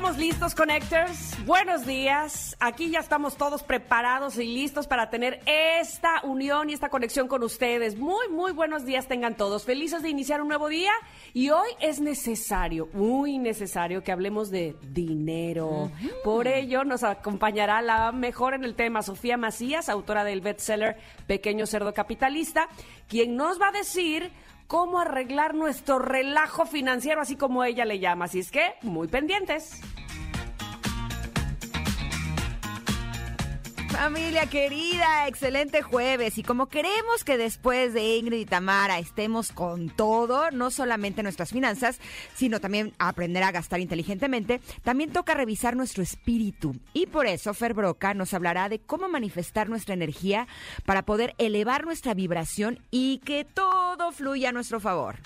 estamos listos, Connectors. Buenos días. Aquí ya estamos todos preparados y listos para tener esta unión y esta conexión con ustedes. Muy, muy buenos días tengan todos. Felices de iniciar un nuevo día. Y hoy es necesario, muy necesario, que hablemos de dinero. Por ello nos acompañará la mejor en el tema, Sofía Macías, autora del bestseller Pequeño Cerdo Capitalista, quien nos va a decir cómo arreglar nuestro relajo financiero, así como ella le llama. Así es que, muy pendientes. Familia querida, excelente jueves. Y como queremos que después de Ingrid y Tamara estemos con todo, no solamente nuestras finanzas, sino también aprender a gastar inteligentemente, también toca revisar nuestro espíritu. Y por eso Fer Broca nos hablará de cómo manifestar nuestra energía para poder elevar nuestra vibración y que todo fluya a nuestro favor.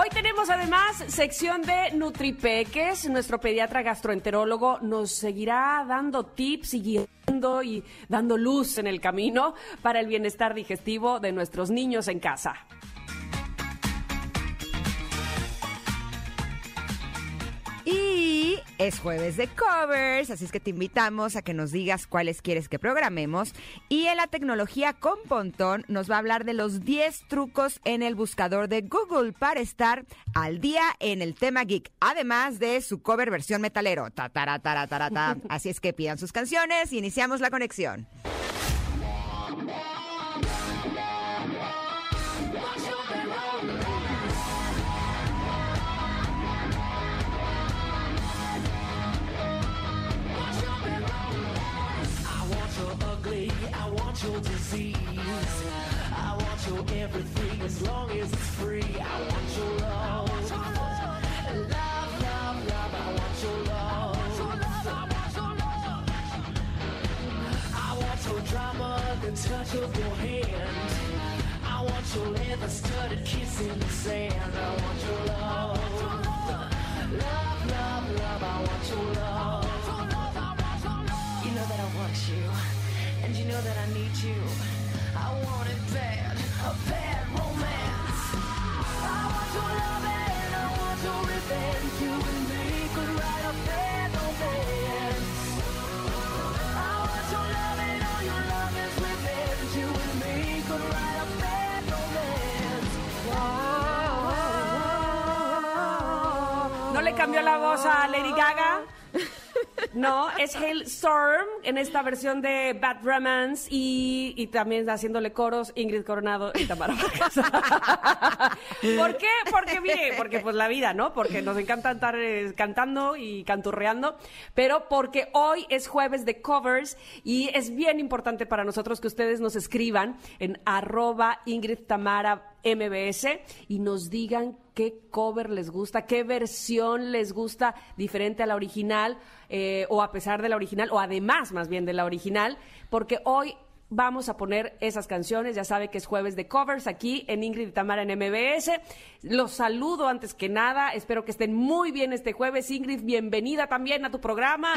Hoy tenemos además sección de Nutripeques. Nuestro pediatra gastroenterólogo nos seguirá dando tips y guiando y dando luz en el camino para el bienestar digestivo de nuestros niños en casa. Y es jueves de covers, así es que te invitamos a que nos digas cuáles quieres que programemos. Y en la tecnología con Pontón nos va a hablar de los 10 trucos en el buscador de Google para estar al día en el tema geek, además de su cover versión metalero. Ta. Así es que pidan sus canciones y iniciamos la conexión. Want your disease. I want your everything as long as it's free. I want your love. Love, love, love, I want your love. I want your drama, the touch of your hand. I want your leather studded kiss in the sand. I want your love. Love, know that I need you. I want it bad, a bad romance. I want your love and I want your revenge. You and me could write a bad romance. I want your love and all your love is revenge. You and me could write a bad romance. ¿No le cambió la voz a Lady Gaga? No, es Hailstorm en esta versión de Bad Romance y, y también haciéndole coros Ingrid Coronado y Tamara Vargas. ¿Por qué? Porque, mire, porque pues la vida, ¿no? Porque nos encanta estar eh, cantando y canturreando, pero porque hoy es jueves de covers y es bien importante para nosotros que ustedes nos escriban en arroba Ingrid Tamara MBS y nos digan qué cover les gusta, qué versión les gusta diferente a la original eh, o a pesar de la original o además más bien de la original, porque hoy vamos a poner esas canciones, ya sabe que es jueves de covers aquí en Ingrid y Tamara en MBS. Los saludo antes que nada, espero que estén muy bien este jueves. Ingrid, bienvenida también a tu programa.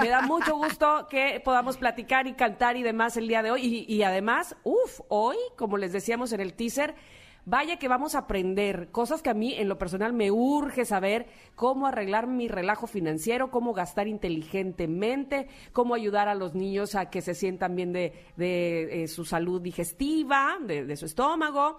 Me da mucho gusto que podamos platicar y cantar y demás el día de hoy. Y, y además, uff, hoy, como les decíamos en el teaser, Vaya que vamos a aprender cosas que a mí en lo personal me urge saber, cómo arreglar mi relajo financiero, cómo gastar inteligentemente, cómo ayudar a los niños a que se sientan bien de, de, eh, su salud digestiva, de, de su estómago,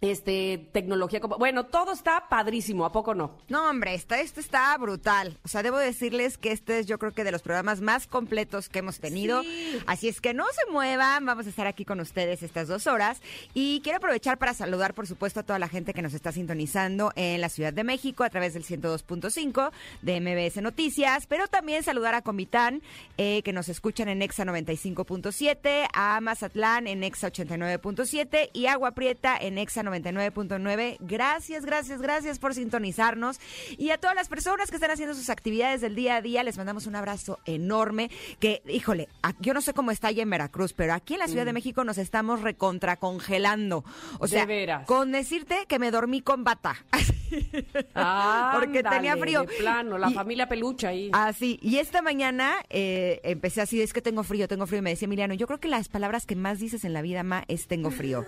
este tecnología como bueno todo está padrísimo a poco no No, hombre, esta, esto está brutal. O sea, debo decirles que este es yo creo que de los programas más completos que hemos tenido. Sí. Así es que no se muevan, vamos a estar aquí con ustedes estas dos horas. Y quiero aprovechar para saludar, por supuesto, a toda la gente que nos está sintonizando en la Ciudad de México a través del 102.5 de MBS Noticias, pero también saludar a Comitán, eh, que nos escuchan en Exa 95.7, a Mazatlán en Exa 89.7 y Agua Prieta en Exa 99.9. Gracias, gracias, gracias por sintonizarnos. Y a todas las personas que están haciendo sus actividades del día a día, les mandamos un abrazo enorme. Que, híjole, yo no sé cómo está allá en Veracruz, pero aquí en la Ciudad de México nos estamos recontracongelando. O Mm. De sea, veras. con decirte que me dormí con bata. Porque tenía frío. de plano la Y- familia pelucha ahí Así, y esta mañana eh, empecé así, es que tengo frío, tengo frío, y me decía Emiliano, yo creo que las palabras que más dices en la vida, Ma, es tengo frío.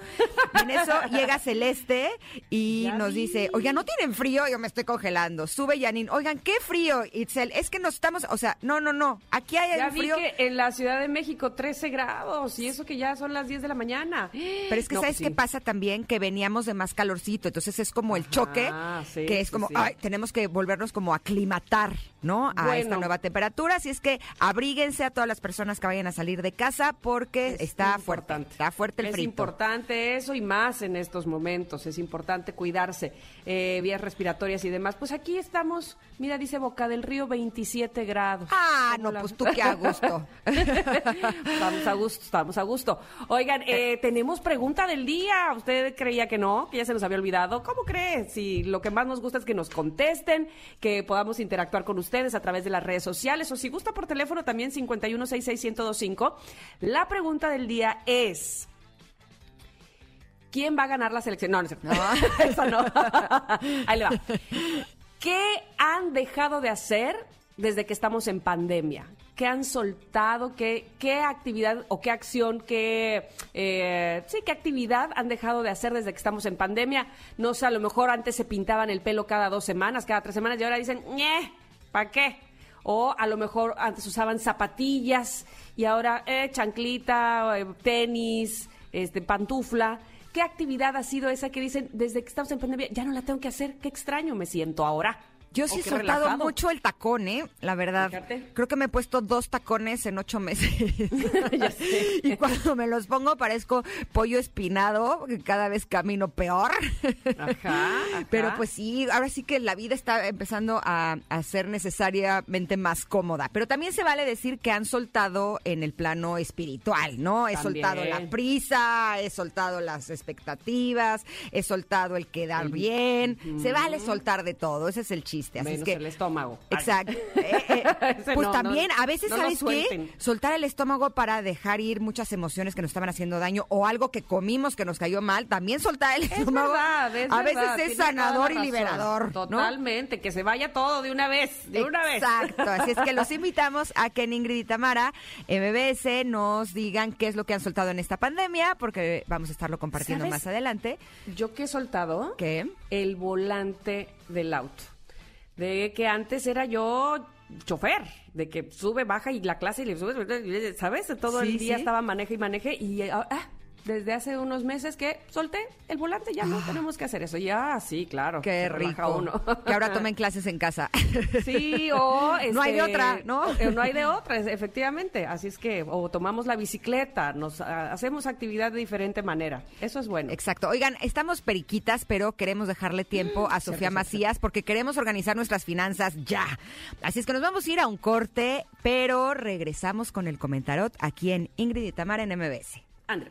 Y en eso llega Celeste y Ya nos vi. dice, oigan, ¿no tienen frío? Yo me estoy congelando. Sube Janine, oigan, ¿qué frío? Itzel, es que nos estamos, o sea, no, no, no, aquí hay Ya vi frío. que en la Ciudad de México 13 grados y eso que ya son las 10 de la mañana. Pero es que No, ¿sabes pues qué pasa también? Que veníamos de más calorcito, entonces es como el choque, sí, que es como, sí. ay, tenemos que volvernos como a aclimatar, ¿no? A Bueno. esta nueva temperatura, así es que abríguense a todas las personas que vayan a salir de casa porque Es está fuerte, importante. está fuerte el es frito. importante eso y más en estos momentos. Es importante cuidarse, eh, vías respiratorias y demás. Pues aquí estamos, mira, dice Boca del Río, 27 grados. Ah, ¿Cómo no, la- pues tú qué a gusto. estamos a gusto, estamos a gusto. Oigan, eh, tenemos pregunta del día. ¿Usted creía que no? Que ya se nos había olvidado. ¿Cómo cree? Si lo que más nos gusta es que nos contesten, que podamos interactuar con ustedes a través de las redes sociales o si gusta por teléfono también 5166125. La pregunta del día es... ¿Quién va a ganar la selección? No, no es cierto. Esa no. Ahí le va. ¿Qué han dejado de hacer desde que estamos en pandemia? ¿Qué han soltado? ¿Qué, qué actividad o qué acción, qué, eh, sí, qué actividad han dejado de hacer desde que estamos en pandemia? No sé, a lo mejor antes se pintaban el pelo cada dos semanas, cada tres semanas y ahora dicen, ¿para qué? O a lo mejor antes usaban zapatillas y ahora eh, chanclita, eh, tenis, este, pantufla. ¿Qué actividad ha sido esa que dicen desde que estamos en pandemia ya no la tengo que hacer? Qué extraño me siento ahora. Yo O sí he soltado relajado. mucho el tacón, ¿eh? La verdad. Fíjate. Creo que me he puesto dos tacones en ocho meses. Y cuando me los pongo parezco pollo espinado, que cada vez camino peor. Ajá, ajá. Pero pues sí, ahora sí que la vida está empezando a, a ser necesariamente más cómoda. Pero también se vale decir que han soltado en el plano espiritual, ¿no? He También. soltado la prisa, he soltado las expectativas, he soltado el quedar bien. Se vale soltar de todo, ese es el chiste. Así Menos es que el estómago. Exacto. Eh, eh, pues no, también, no, a veces, no ¿sabes qué? Soltar el estómago para dejar ir muchas emociones que nos estaban haciendo daño o algo que comimos que nos cayó mal. También soltar el Es estómago. verdad, es a verdad, veces es sanador y liberador. Totalmente, que se vaya todo de una vez, de una vez. Exacto, así es que los invitamos a que en Ingrid y Tamara, MBS, nos digan qué es lo que han soltado en esta pandemia, porque vamos a estarlo compartiendo ¿Sabes? más adelante. Yo que he soltado ¿Qué? el volante del auto. De que antes era yo chofer, de que sube, baja y la clase y le sube, ¿sabes? Todo Sí, el día sí. estaba maneje y maneje y ah, ah, desde hace unos meses que solté el volante, ya no tenemos que hacer eso. Ya, sí, claro. Ah. Qué rico. uno. Que ahora tomen clases en casa. Sí, o No hay de este, otra, ¿no? eh, No hay de otra, efectivamente. Así es que, o tomamos la bicicleta, nos ah, hacemos actividad de diferente manera. Eso es bueno. Exacto. Oigan, estamos periquitas, pero queremos dejarle tiempo a Sofía Macías porque queremos organizar nuestras finanzas ya. Así es que nos vamos a ir a un corte, pero regresamos con el comentarot aquí en Ingrid y Tamara en MBS. André,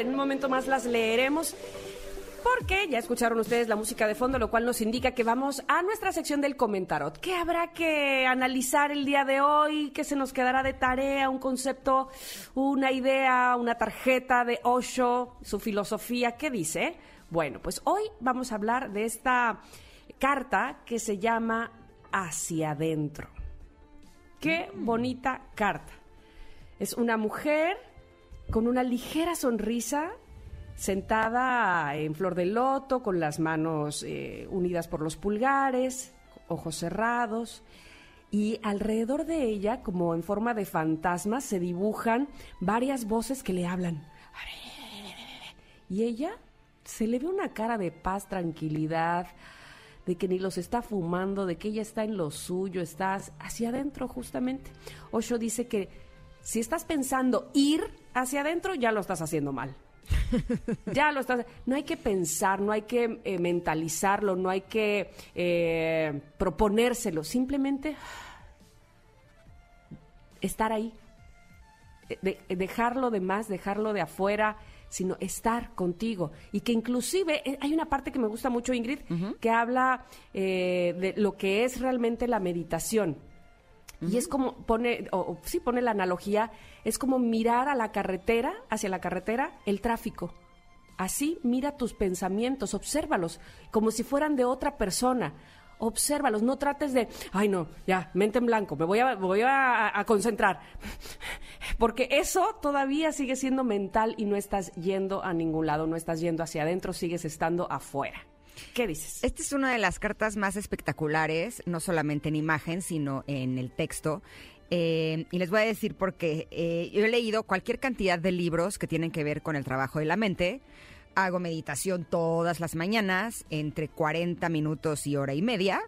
En un momento más las leeremos. Porque ya escucharon ustedes la música de fondo, lo cual nos indica que vamos a nuestra sección del comentarot. ¿Qué habrá que analizar el día de hoy? ¿Qué se nos quedará de tarea? ¿Un concepto, una idea, una tarjeta de Osho, su filosofía? ¿Qué dice? Bueno, pues hoy vamos a hablar de esta carta que se llama Hacia adentro. Qué bonita carta. Es una mujer con una ligera sonrisa, sentada en flor de loto, con las manos eh, unidas por los pulgares, ojos cerrados. Y alrededor de ella, como en forma de fantasma, se dibujan varias voces que le hablan. Y ella se le ve una cara de paz, tranquilidad, de que ni los está fumando, de que ella está en lo suyo, está hacia adentro justamente. Osho dice que Si estás pensando ir hacia adentro, ya lo estás haciendo mal. ya lo estás. No hay que pensar, no hay que eh, mentalizarlo, no hay que eh, proponérselo. Simplemente estar ahí. Eh, de- dejarlo de más, dejarlo de afuera, sino estar contigo. Y que inclusive eh, hay una parte que me gusta mucho, Ingrid, que habla eh, de lo que es realmente la meditación. Y es como pone, o, o sí pone la analogía, es como mirar a la carretera, hacia la carretera, el tráfico. Así mira tus pensamientos, obsérvalos, como si fueran de otra persona. Obsérvalos, no trates de, ay no, ya, mente en blanco, me voy a, voy a, a concentrar. Porque eso todavía sigue siendo mental y no estás yendo a ningún lado, no estás yendo hacia adentro, sigues estando afuera. ¿Qué dices? Esta es una de las cartas más espectaculares, no solamente en imagen, sino en el texto. Eh, y les voy a decir porque eh, yo he leído cualquier cantidad de libros que tienen que ver con el trabajo de la mente. Hago meditación todas las mañanas, entre 40 minutos y hora y media.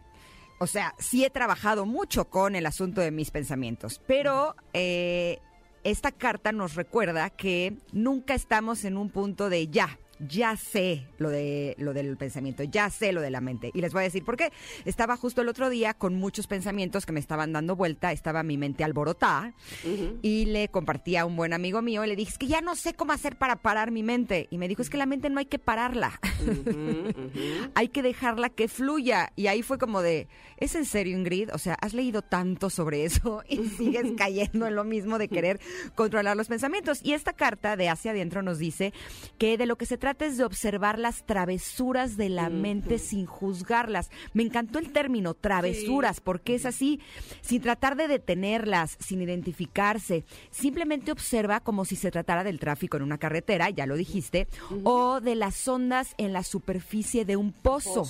O sea, sí he trabajado mucho con el asunto de mis pensamientos, pero eh, esta carta nos recuerda que nunca estamos en un punto de ya. Ya sé lo de lo del pensamiento, ya sé lo de la mente. Y les voy a decir por qué. Estaba justo el otro día con muchos pensamientos que me estaban dando vuelta, estaba mi mente alborotada y le compartí a un buen amigo mío y le dije, es que ya no sé cómo hacer para parar mi mente. Y me dijo, es que la mente no hay que pararla, hay que dejarla que fluya. Y ahí fue como de, ¿es en serio Ingrid? O sea, has leído tanto sobre eso y sigues cayendo en lo mismo de querer controlar los pensamientos. Y esta carta de hacia adentro nos dice que de lo que se trata es de observar las travesuras de la mente sin juzgarlas. Me encantó el término travesuras porque es así, sin tratar de detenerlas, sin identificarse. Simplemente observa como si se tratara del tráfico en una carretera, ya lo dijiste, o de las ondas en la superficie de un pozo.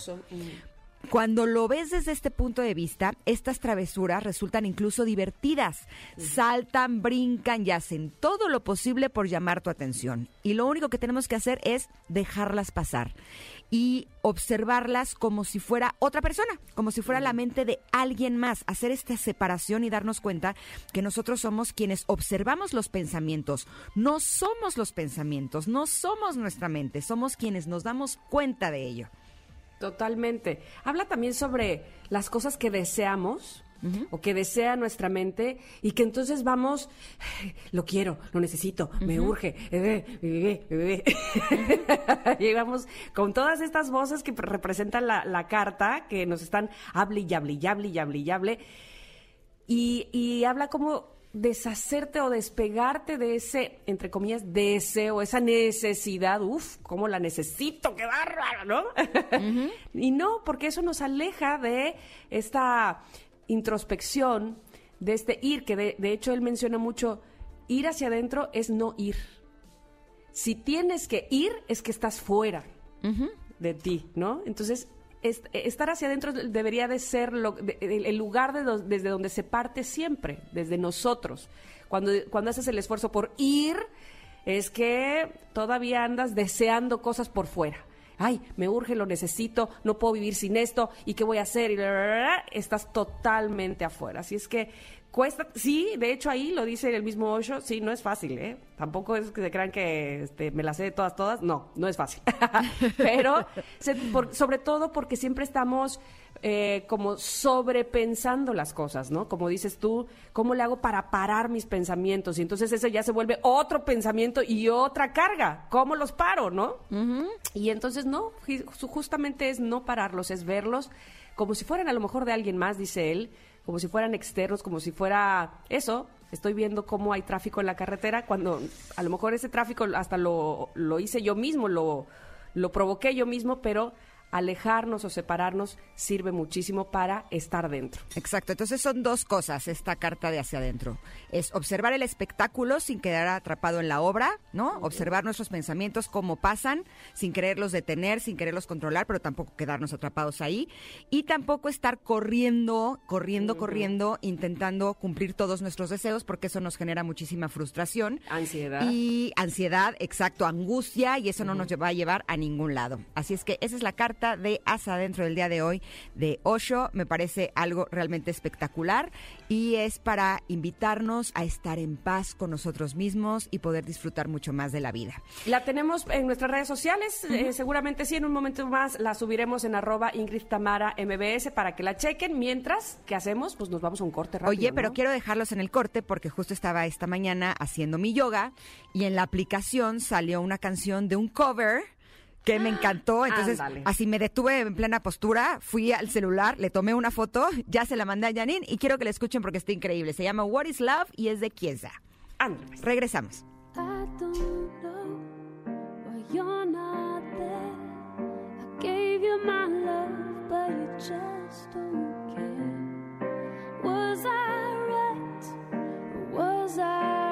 Cuando lo ves desde este punto de vista, estas travesuras resultan incluso divertidas. Saltan, brincan y hacen todo lo posible por llamar tu atención. Y lo único que tenemos que hacer es dejarlas pasar y observarlas como si fuera otra persona, como si fuera la mente de alguien más, hacer esta separación y darnos cuenta que nosotros somos quienes observamos los pensamientos, no somos los pensamientos, no somos nuestra mente, somos quienes nos damos cuenta de ello. Totalmente. Habla también sobre las cosas que deseamos o que desea nuestra mente y que entonces vamos, lo quiero, lo necesito, me urge, eh, eh, eh, eh. y vamos con todas estas voces que representan la, la carta, que nos están hable y hable y hable y hable y hable. Y, y habla como deshacerte o despegarte de ese, entre comillas, deseo, esa necesidad, uff, cómo la necesito, qué bárbaro, ¿no? y no, porque eso nos aleja de esta introspección, de este ir, que de, de hecho él menciona mucho, ir hacia adentro es no ir. Si tienes que ir, es que estás fuera de ti, ¿no? Entonces, est- estar hacia adentro debería de ser lo- de- el lugar de desde donde se parte siempre, desde nosotros. Cuando, cuando haces el esfuerzo por ir, es que todavía andas deseando cosas por fuera. Ay, me urge, lo necesito, no puedo vivir sin esto, ¿y qué voy a hacer? Y bla, bla, bla. estás totalmente afuera. Así es que cuesta, sí, de hecho ahí lo dice el mismo Osho, sí, no es fácil, ¿eh? Tampoco es que se crean que este, me las sé de todas, todas, no, no es fácil. Pero se- por- sobre todo porque siempre estamos eh, como sobrepensando las cosas, ¿no? Como dices tú, ¿cómo le hago para parar mis pensamientos? Y entonces eso ya se vuelve otro pensamiento y otra carga. ¿Cómo los paro, no? Y entonces no, ju- justamente es no pararlos, es verlos como si fueran a lo mejor de alguien más, dice él, como si fueran externos, como si fuera eso. Estoy viendo cómo hay tráfico en la carretera, cuando a lo mejor ese tráfico hasta lo, lo hice yo mismo, lo, lo provoqué yo mismo, pero alejarnos o separarnos sirve muchísimo para estar dentro. Exacto, entonces son dos cosas esta carta de hacia adentro. Es observar el espectáculo sin quedar atrapado en la obra, ¿no? Observar nuestros pensamientos cómo pasan, sin quererlos detener, sin quererlos controlar, pero tampoco quedarnos atrapados ahí. Y tampoco estar corriendo, corriendo, corriendo, intentando cumplir todos nuestros deseos, porque eso nos genera muchísima frustración. Ansiedad. Y ansiedad, exacto, angustia, y eso no nos va a llevar a ningún lado. Así es que esa es la carta de Asa dentro del día de hoy de Osho. Me parece algo realmente espectacular y es para invitarnos a estar en paz con nosotros mismos y poder disfrutar mucho más de la vida. La tenemos en nuestras redes sociales, eh, seguramente sí, en un momento más la subiremos en arroba Ingrid Tamara MBS para que la chequen, mientras, ¿qué hacemos? Pues nos vamos a un corte rápido, Oye, pero ¿no? quiero dejarlos en el corte porque justo estaba esta mañana haciendo mi yoga y en la aplicación salió una canción de un cover que me encantó. Entonces, Ándale. así me detuve en plena postura, fui al celular, le tomé una foto, ya se la mandé a Janine y quiero que la escuchen porque está increíble. Se llama What is Love y es de Kiesa. Ándale. Regresamos. I don't know why you're not there. I gave you my love, but you just don't care. Was I right or was I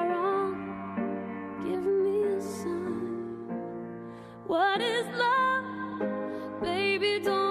What is love? Baby, don't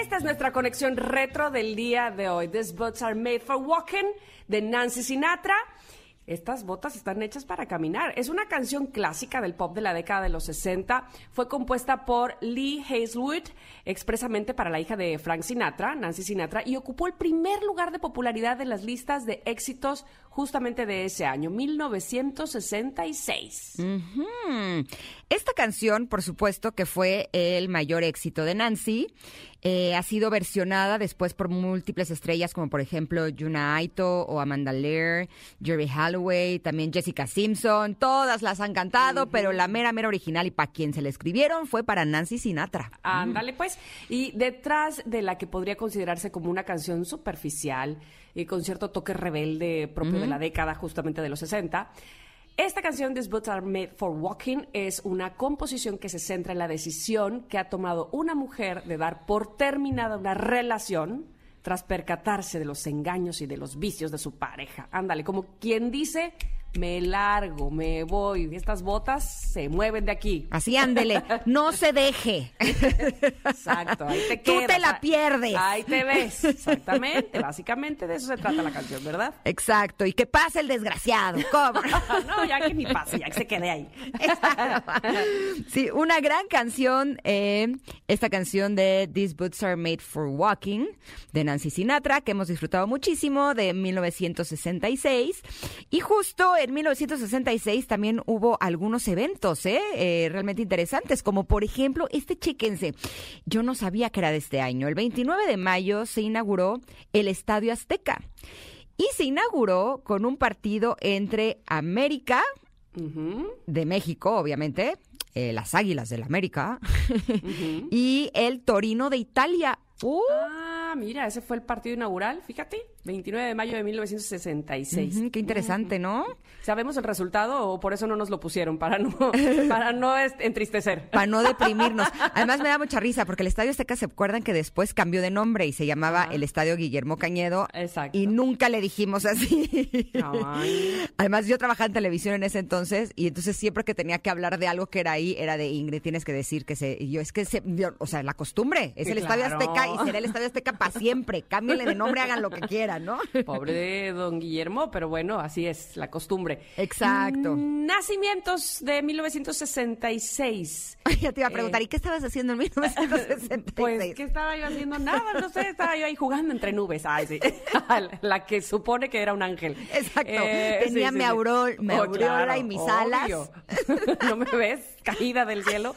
Esta es nuestra conexión retro del día de hoy. These boots are made for walking de Nancy Sinatra. Estas botas están hechas para caminar. Es una canción clásica del pop de la década de los 60. Fue compuesta por Lee Hazelwood expresamente para la hija de Frank Sinatra, Nancy Sinatra, y ocupó el primer lugar de popularidad en las listas de éxitos justamente de ese año, 1966. Hmm. Esta canción, por supuesto, que fue el mayor éxito de Nancy, eh, ha sido versionada después por múltiples estrellas, como por ejemplo Juna Aito o Amanda Lear, Jerry Holloway, también Jessica Simpson. Todas las han cantado, pero la mera, mera original y para quien se la escribieron fue para Nancy Sinatra. Ándale, pues. Y detrás de la que podría considerarse como una canción superficial y con cierto toque rebelde propio de la década justamente de los 60, esta canción, These Boots Are Made for Walking, es una composición que se centra en la decisión que ha tomado una mujer de dar por terminada una relación tras percatarse de los engaños y de los vicios de su pareja. Ándale, como quien dice, me largo, me voy, estas botas se mueven de aquí. Así ándele, no se deje. Exacto, ahí te Tú quedas, te la pierdes. Ahí te ves, exactamente. Básicamente de eso se trata la canción, ¿verdad? Exacto, y que pase el desgraciado. ¿Cómo? no, ya que ni pase, ya que se quede ahí. Sí, una gran canción, eh, esta canción de These Boots Are Made for Walking, de Nancy Sinatra, que hemos disfrutado muchísimo, de 1966. Y justo en 1966 también hubo algunos eventos ¿eh? Eh, realmente interesantes, como por ejemplo, este chequense, yo no sabía que era de este año. El 29 de mayo se inauguró el Estadio Azteca. Y se inauguró con un partido entre América, de México, obviamente, eh, las Águilas del América, y el Torino de Italia. Uh, Ah, mira, ese fue el partido inaugural, fíjate, 29 de mayo de 1966. ujú, qué interesante, ¿no? ¿Sabemos el resultado o por eso no nos lo pusieron? Para no, para no entristecer. Para no deprimirnos. Además me da mucha risa porque el Estadio Azteca se acuerdan que después cambió de nombre y se llamaba el Estadio Guillermo Cañedo. Exacto. Y nunca le dijimos así. Ay. Además yo trabajaba en televisión en ese entonces y entonces siempre que tenía que hablar de algo que era ahí era de Ingrid, tienes que decir que se... Y yo es que se... yo- o sea, la costumbre es el Estadio. Azteca y será el Estadio Azteca para siempre. Cámbienle de nombre, hagan lo que quieran, ¿no? Pobre de don Guillermo, pero bueno, así es la costumbre. Exacto. Mm, Nacimientos de 1966. ya te iba a preguntar, ¿y qué estabas haciendo en 1966? Pues, ¿qué estaba yo haciendo? Nada, no sé, estaba yo ahí jugando entre nubes. Ay, sí. La que supone que era un ángel. Exacto. Eh, Tenía mi aurol- mi aureola y mis alas. ¿No me ves? Caída del cielo.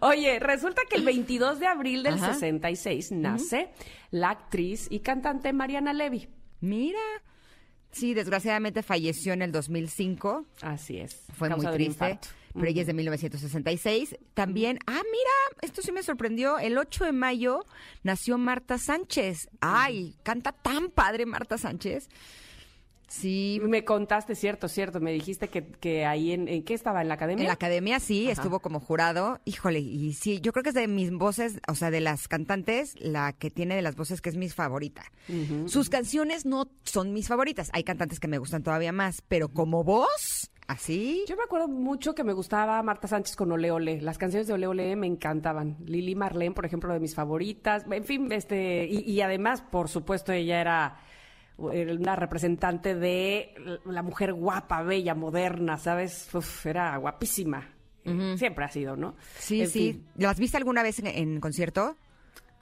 Oye, resulta que el 22 de abril del Ajá. 66 nace la actriz y cantante Mariana Levy. Mira. Sí, desgraciadamente falleció en el 2005. Así es. Fue muy triste. Pero ella es de 1966. También, ah, mira, esto sí me sorprendió. El 8 de mayo nació Marta Sánchez. Ay, canta tan padre Marta Sánchez. Sí, Me contaste, cierto, cierto. Me dijiste que, que ahí en, en qué estaba en la academia. En la academia sí, estuvo como jurado. Híjole, y sí, yo creo que es de mis voces, o sea, de las cantantes, la que tiene de las voces que es mi favorita. Sus canciones no son mis favoritas. Hay cantantes que me gustan todavía más, pero como voz, así. Yo me acuerdo mucho que me gustaba Marta Sánchez con Ole Ole. Las canciones de Ole Ole me encantaban. Lili Marlene, por ejemplo, de mis favoritas. En fin, este y, y además, por supuesto, ella era era una representante de la mujer guapa, bella, moderna, ¿sabes? Uf, era guapísima. Siempre ha sido, ¿no? Sí, En sí. fin. ¿Las viste alguna vez en, en concierto?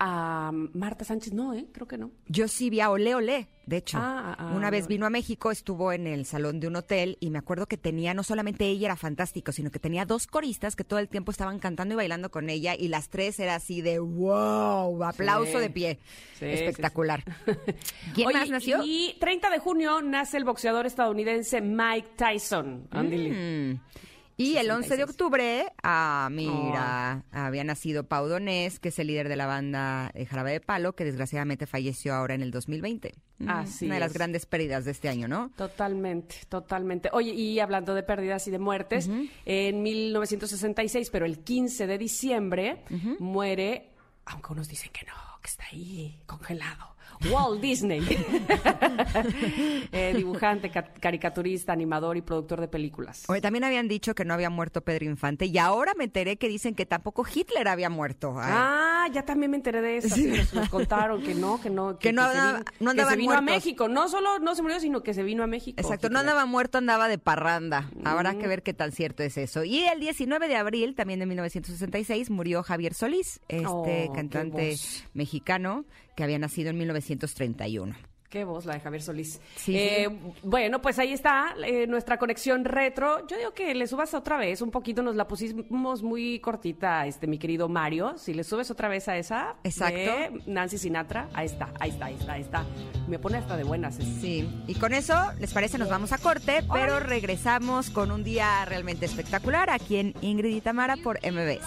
A Marta Sánchez no, ¿eh? Creo que no. Yo sí vi a Ole Ole, de hecho. Ah, ah, Una Ole vez vino a México, estuvo en el salón de un hotel y me acuerdo que tenía, no solamente ella era fantástico, sino que tenía dos coristas que todo el tiempo estaban cantando y bailando con ella y las tres era así de wow, aplauso Sí. de pie. Sí, Espectacular. ¿Quién Oye, más nació? Y 30 de junio nace el boxeador estadounidense Mike Tyson. Ándele. Mm. Y el 11 de 66. octubre, ah, mira, había nacido Pau Donés, que es el líder de la banda de Jarabe de Palo, que desgraciadamente falleció ahora en el 2020. Mm, Así Una de las es. grandes pérdidas de este año, ¿no? Totalmente, totalmente. Oye, y hablando de pérdidas y de muertes, en 1966, pero el 15 de diciembre, muere, aunque unos dicen que no, que está ahí congelado. Walt Disney, Eh, dibujante, ca- caricaturista, animador y productor de películas. Oye, también habían dicho que no había muerto Pedro Infante y ahora me enteré que dicen que tampoco Hitler había muerto. Ay. Ah, ya también me enteré de eso. sí, nos, nos contaron que no, que no, Que no se andaba- vino- no que se vino a. México. No solo no se murió, sino que se vino a México. Exacto, no andaba muerto, andaba de parranda. Habrá que ver qué tan cierto es eso. Y el 19 de abril, también de 1966, murió Javier Solís, este Oh, cantante mexicano que había nacido en 1931. Qué voz la de Javier Solís. Sí, Eh, sí. Bueno, pues ahí está eh, nuestra conexión retro. Yo digo que le subas otra vez, un poquito nos la pusimos muy cortita, este mi querido Mario. Si le subes otra vez a esa Exacto. de Nancy Sinatra, ahí está, ahí está, ahí está, ahí está. Me pone hasta de buenas. eh. Sí, y con eso, ¿les parece? Nos vamos a corte, pero regresamos con un día realmente espectacular aquí en Ingrid y Tamara por MBS.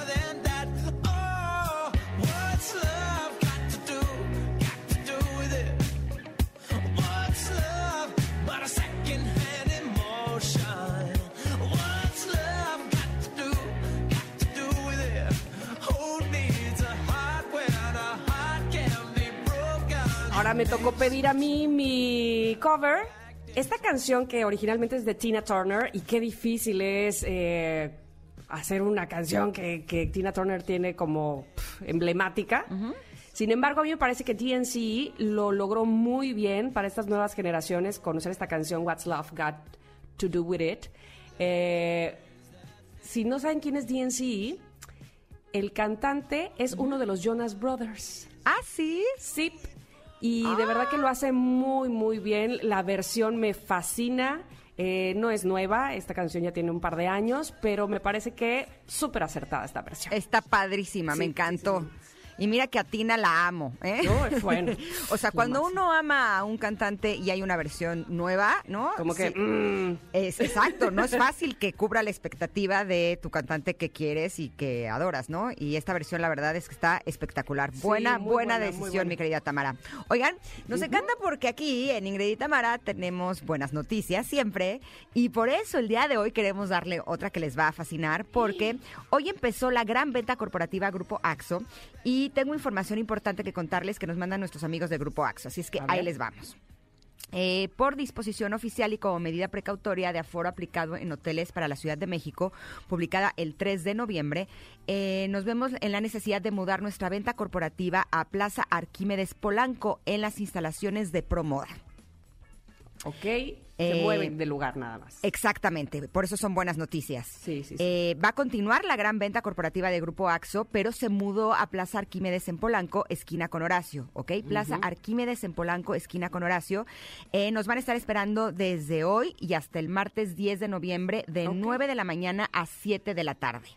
Ahora me tocó pedir a mí mi cover. Esta canción que originalmente es de Tina Turner y qué difícil es eh, hacer una canción que, que Tina Turner tiene como emblemática. Sin embargo, a mí me parece que TNC lo logró muy bien para estas nuevas generaciones conocer esta canción What's Love Got to Do With It. Eh, si no saben quién es DNC, el cantante es uno de los Jonas Brothers. Ah, sí. Sí. Y de verdad que lo hace muy, muy bien. La versión me fascina. Eh, no es nueva, esta canción ya tiene un par de años, pero me parece que súper acertada esta versión. Está padrísima, me Sí, encantó. sí, Y mira que a Tina la amo, ¿eh? No, es bueno. o sea, cuando uno ama a un cantante y hay una versión nueva, ¿no? Como que, Sí. mm, Es exacto, no es fácil que cubra la expectativa de tu cantante que quieres y que adoras, ¿no? Y esta versión, la verdad, es que está espectacular. Sí, buena, buena decisión, buena. mi querida Tamara. Oigan, nos encanta porque aquí en Ingrid y Tamara tenemos buenas noticias siempre y por eso el día de hoy queremos darle otra que les va a fascinar porque hoy empezó la gran venta corporativa Grupo AXO y tengo información importante que contarles que nos mandan nuestros amigos de Grupo AXO, así es que ahí les vamos. Eh, por disposición oficial y como medida precautoria de aforo aplicado en hoteles para la Ciudad de México, publicada el 3 de noviembre, eh, nos vemos en la necesidad de mudar nuestra venta corporativa a Plaza Arquímedes Polanco en las instalaciones de Promoda. ok, se Eh, mueven de lugar nada más. Exactamente, por eso son buenas noticias. Sí, sí, sí. Eh, va a continuar la gran venta corporativa de Grupo AXO, pero se mudó a Plaza Arquímedes en Polanco, esquina con Horacio, ¿ok? Plaza Arquímedes en Polanco, esquina con Horacio. Eh, nos van a estar esperando desde hoy y hasta el martes 10 de noviembre, de Ok. 9 de la mañana a 7 de la tarde.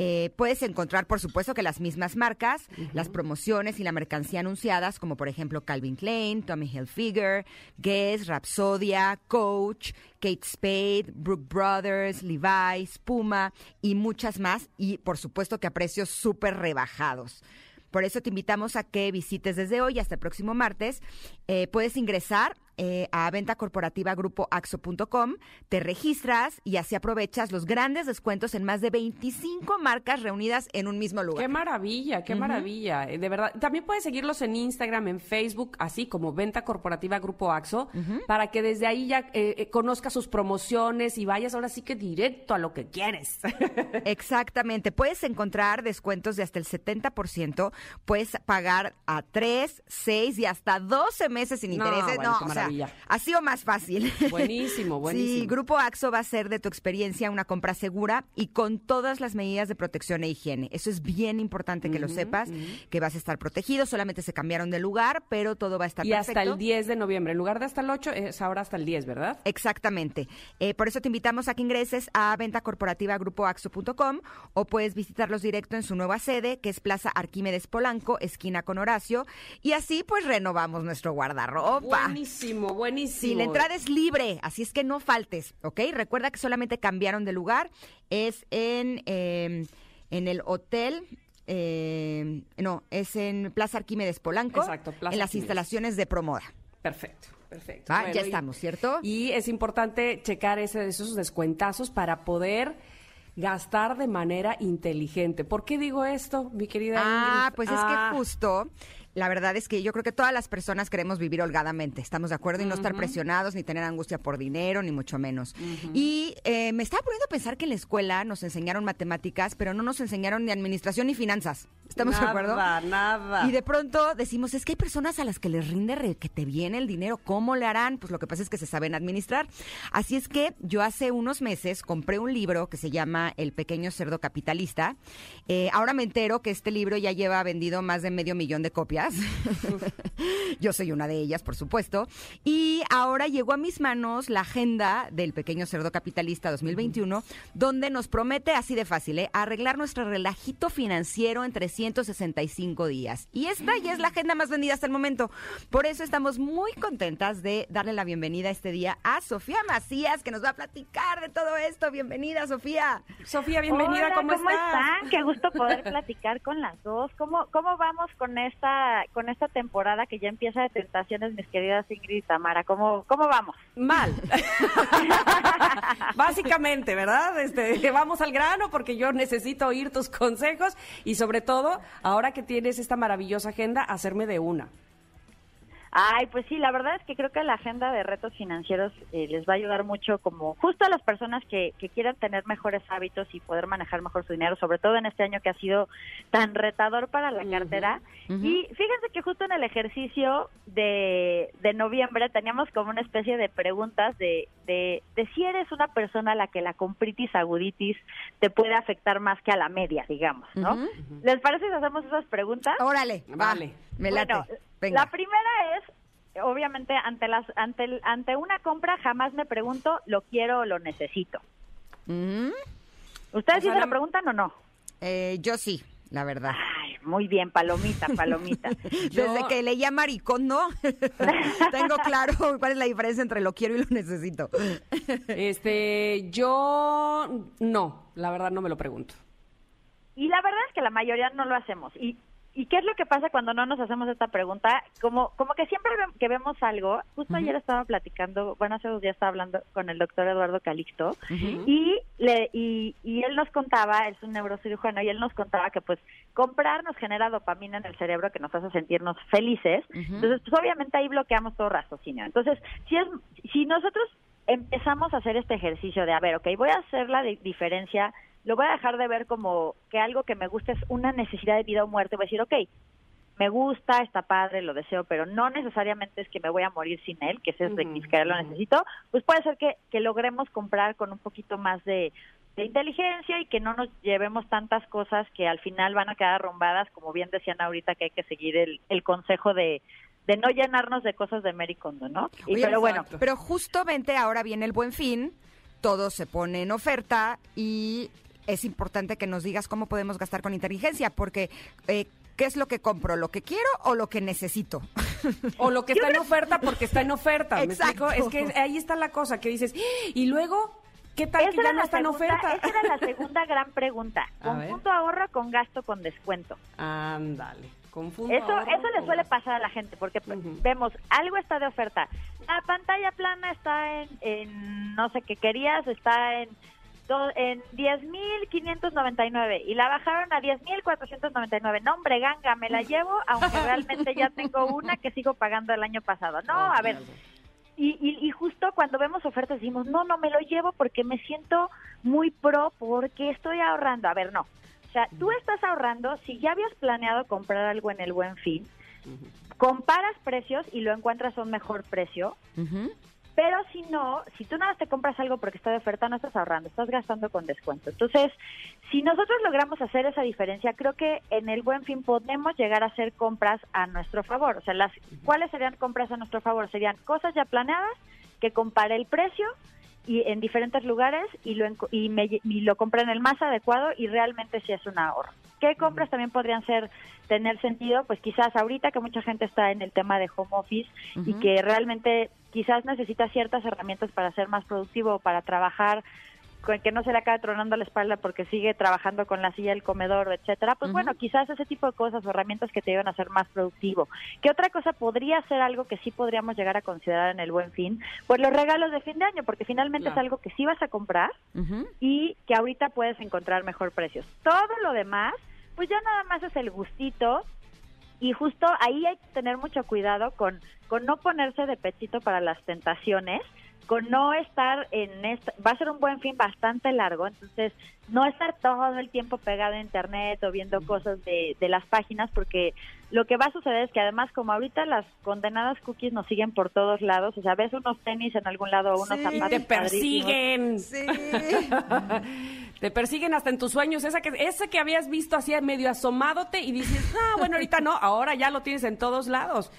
Eh, puedes encontrar, por supuesto, que las mismas marcas, las promociones y la mercancía anunciadas, como por ejemplo Calvin Klein, Tommy Hilfiger, Guess, Rapsodia, Coach, Kate Spade, Brooke Brothers, Levi's, Puma y muchas más. Y por supuesto que a precios súper rebajados. Por eso te invitamos a que visites desde hoy hasta el próximo martes. Eh, puedes ingresar eh, a venta corporativa grupoaxo.com, te registras y así aprovechas los grandes descuentos en más de 25 marcas reunidas en un mismo lugar. Qué maravilla, qué maravilla. Eh, De verdad. También puedes seguirlos en Instagram, en Facebook, así como Venta Corporativa Grupo AXO, para que desde ahí ya eh, eh, conozcas sus promociones y vayas ahora sí que directo a lo que quieres. Exactamente. Puedes encontrar descuentos de hasta el 70%. Puedes pagar a 3, 6 y hasta 12 meses sin No, intereses. bueno, No, o sea, maravilla. así o más fácil. Buenísimo, buenísimo. Sí, Grupo AXO va a hacer de tu experiencia una compra segura y con todas las medidas de protección e higiene. Eso es bien importante que lo sepas, que vas a estar protegido. Solamente se cambiaron de lugar, pero todo va a estar y perfecto. hasta el 10 de noviembre. En lugar de hasta el 8, es ahora hasta el 10, ¿verdad? Exactamente. Eh, por eso te invitamos a que ingreses a venta corporativa grupoaxo.com o puedes visitarlos directo en su nueva sede, que es Plaza Arquímedes Polanco, esquina con Horacio. Y así pues renovamos nuestro guardarropa. Buenísimo, buenísimo. Sí, la entrada es libre, así es que no faltes, ¿ok? Recuerda que solamente cambiaron de lugar. Es en, eh, en el hotel. eh, no, es en Plaza Arquímedes Polanco. Exacto, Plaza En las Arquímedes. instalaciones de Promoda. Perfecto, perfecto. Ah, Bueno, ya y- estamos, ¿cierto? Y es importante checar ese, esos descuentazos para poder gastar de manera inteligente. ¿Por qué digo esto, mi querida Ah, Ingrid? pues es Ah, que justo, la verdad es que yo creo que todas las personas queremos vivir holgadamente, estamos de acuerdo, y no estar presionados, ni tener angustia por dinero, ni mucho menos. Y eh, me estaba poniendo a pensar que en la escuela nos enseñaron matemáticas, pero no nos enseñaron ni administración ni finanzas. ¿Estamos de acuerdo? Nada, nada. Y de pronto decimos, es que hay personas a las que les rinde re- que te viene el dinero, ¿cómo le harán? Pues lo que pasa es que se saben administrar. Así es que yo hace unos meses compré un libro que se llama El pequeño cerdo capitalista. Eh, ahora me entero que este libro ya lleva vendido más de medio millón de copias. yo soy una de ellas, por supuesto. Y ahora llegó a mis manos la agenda del pequeño cerdo capitalista 2021, donde nos promete así de fácil, ¿eh? arreglar nuestro relajito financiero en 365 días. Y esta ya es la agenda más vendida hasta el momento. Por eso estamos muy contentas de darle la bienvenida este día a Sofía Macías, que nos va a platicar de todo esto. Bienvenida, Sofía. Sofía, bienvenida, Hola, ¿cómo, estás? están? Qué gusto poder platicar con las dos. ¿Cómo, cómo vamos con esta con esta temporada que ya empieza de tentaciones, mis queridas Ingrid y Tamara? ¿Cómo, cómo vamos? Mal. Básicamente, ¿verdad? Este, vamos al grano porque yo necesito oír tus consejos y sobre todo, ahora que tienes esta maravillosa agenda, hacerme de una. Ay, pues sí, la verdad es que creo que la agenda de retos financieros eh, les va a ayudar mucho como justo a las personas que, que quieran tener mejores hábitos y poder manejar mejor su dinero, sobre todo en este año que ha sido tan retador para la cartera. Y fíjense que justo en el ejercicio de, de noviembre teníamos como una especie de preguntas de, de, de si eres una persona a la que la compritis aguditis te puede afectar más que a la media, digamos, ¿no? ¿Les parece si hacemos esas preguntas? Órale, Vale. Me late. Bueno, Venga. La primera es, obviamente, ante las ante el- ante una compra jamás me pregunto, ¿lo quiero o lo necesito? Mm, ¿Ustedes sí se la- lo preguntan o no? eh, yo sí, la verdad. Ay, muy bien, palomita, palomita. Desde que leía maricón, ¿no? Tengo claro cuál es la diferencia entre lo quiero y lo necesito. Este, yo no, la verdad no me lo pregunto. Y la verdad es que la mayoría no lo hacemos. ¿Y, y qué es lo que pasa cuando no nos hacemos esta pregunta? Como, como que siempre que vemos algo, justo ayer estaba platicando, bueno, hace dos días estaba hablando con el doctor Eduardo Calixto, y, le, y, y él nos contaba, es un neurocirujano, y él nos contaba que pues comprar nos genera dopamina en el cerebro que nos hace sentirnos felices. Entonces, pues obviamente ahí bloqueamos todo raciocinio. Entonces, si, es, si nosotros empezamos a hacer este ejercicio de, a ver, ok, voy a hacer la di- diferencia, lo voy a dejar de ver como que algo que me gusta es una necesidad de vida o muerte, voy a decir, ok, me gusta, está padre, lo deseo, pero no necesariamente es que me voy a morir sin él, que ese es Ujú, significar lo necesito, pues puede ser que, que logremos comprar con un poquito más de, de inteligencia y que no nos llevemos tantas cosas que al final van a quedar arrumbadas, como bien decían ahorita que hay que seguir el, el consejo de, de no llenarnos de cosas de Mericondo, ¿no? Y, Oye, pero bueno. Pero justamente ahora viene el buen fin, todo se pone en oferta y es importante que nos digas cómo podemos gastar con inteligencia, porque eh, ¿qué es lo que compro? ¿Lo que quiero o lo que necesito? O lo que está en oferta porque está en oferta. ¿Me Exacto. explico? Es que ahí está la cosa que dices, "¡Ah! y luego, ¿qué tal esa que ya no está en oferta? Esa era la segunda gran pregunta. A ver. ¿Conjunto ahorro con gasto con descuento? Ándale, confundo. Eso, ahorro eso le suele pasar a la gente porque pues, vemos algo está de oferta. La pantalla plana está en, en no sé qué querías, está en en 10.599 y la bajaron a 10.499. No, hombre, ganga, me la llevo, aunque realmente ya tengo una que sigo pagando el año pasado. No, a ver, y, y, y justo cuando vemos ofertas decimos, no, no me lo llevo porque me siento muy pro porque estoy ahorrando. A ver, no. O sea, tú estás ahorrando, si ya habías planeado comprar algo en el buen fin, comparas precios y lo encuentras a un mejor precio, Ujú. Pero si no, si tú nada te compras algo porque está de oferta, no estás ahorrando, estás gastando con descuento. Entonces, si nosotros logramos hacer esa diferencia, creo que en el buen fin podemos llegar a hacer compras a nuestro favor. O sea, las, ¿cuáles serían compras a nuestro favor? Serían cosas ya planeadas, que compare el precio y en diferentes lugares y lo, y me, y lo compre en el más adecuado y realmente sí es un ahorro. ¿Qué compras también podrían ser tener sentido? Pues quizás ahorita que mucha gente está en el tema de home office y que realmente quizás necesita ciertas herramientas para ser más productivo o para trabajar que no se le acabe tronando la espalda porque sigue trabajando con la silla del comedor, etcétera, pues bueno, quizás ese tipo de cosas o herramientas que te llevan a ser más productivo. ¿Qué otra cosa podría ser algo que sí podríamos llegar a considerar en el buen fin? Pues los regalos de fin de año, porque finalmente Claro. es algo que sí vas a comprar y que ahorita puedes encontrar mejor precios. Todo lo demás, pues ya nada más es el gustito y justo ahí hay que tener mucho cuidado con, con no ponerse de pechito para las tentaciones, con no estar en esta, va a ser un buen fin bastante largo, entonces no estar todo el tiempo pegado a internet o viendo cosas de, de las páginas, porque lo que va a suceder es que además como ahorita las condenadas cookies nos siguen por todos lados, o sea, ves unos tenis en algún lado o unos Sí. Y zapatos te persiguen. Sí. Te persiguen hasta en tus sueños. Esa que, ese que habías visto así medio asomadote y dices, ah, bueno, ahorita no, ahora ya lo tienes en todos lados.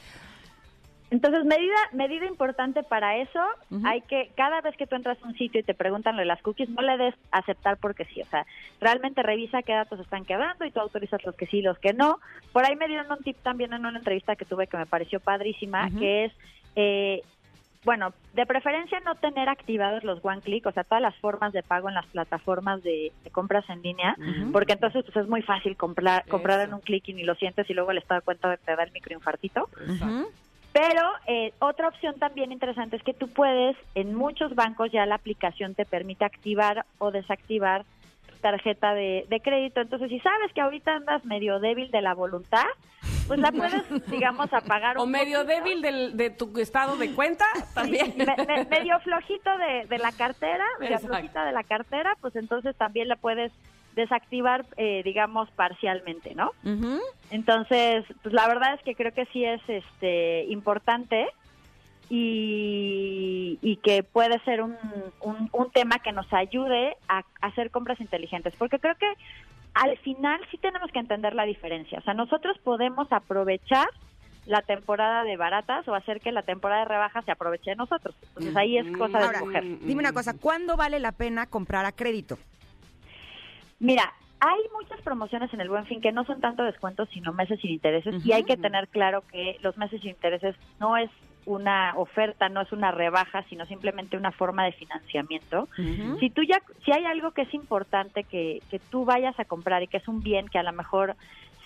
Entonces, medida medida importante para eso, hay que, cada vez que tú entras a un sitio y te preguntan lo de las cookies, no le des aceptar porque sí, o sea, realmente revisa qué datos están quedando y tú autorizas los que sí, los que no. Por ahí me dieron un tip también en una entrevista que tuve que me pareció padrísima, que es, eh, bueno, de preferencia no tener activados los one click, o sea, todas las formas de pago en las plataformas de, de compras en línea, porque entonces pues, es muy fácil comprar, comprar en un clic y ni lo sientes y luego el estado de cuenta te da el microinfartito. Ujú. Pero eh, otra opción también interesante es que tú puedes, en muchos bancos ya la aplicación te permite activar o desactivar tu tarjeta de, de crédito. Entonces, si sabes que ahorita andas medio débil de la voluntad, pues la puedes, digamos, apagar O medio poquito. débil del- de tu estado de cuenta también. Me- me- medio flojito de, de la cartera, medio flojita de la cartera, pues entonces también la puedes desactivar, eh, digamos, parcialmente, ¿no? Entonces, pues la verdad es que creo que sí es este importante y, y que puede ser un, un, un tema que nos ayude a, a hacer compras inteligentes, porque creo que al final sí tenemos que entender la diferencia. O sea, nosotros podemos aprovechar la temporada de baratas o hacer que la temporada de rebajas se aproveche de nosotros. Entonces ahí es cosa de Ahora, escoger. dime una cosa, ¿cuándo vale la pena comprar a crédito? Mira, hay muchas promociones en el Buen Fin que no son tanto descuentos, sino meses sin intereses. Y hay que tener claro que los meses sin intereses no es una oferta, no es una rebaja, sino simplemente una forma de financiamiento. Si tú ya, si hay algo que es importante que, que tú vayas a comprar y que es un bien que a lo mejor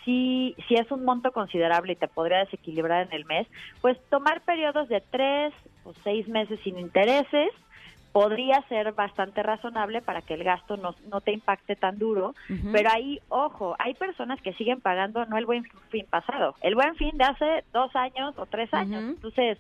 sí, sí es un monto considerable y te podría desequilibrar en el mes, pues tomar periodos de tres o seis meses sin intereses podría ser bastante razonable para que el gasto no, no te impacte tan duro, pero ahí, ojo, hay personas que siguen pagando no el buen fin pasado, el buen fin de hace dos años o tres años. Entonces,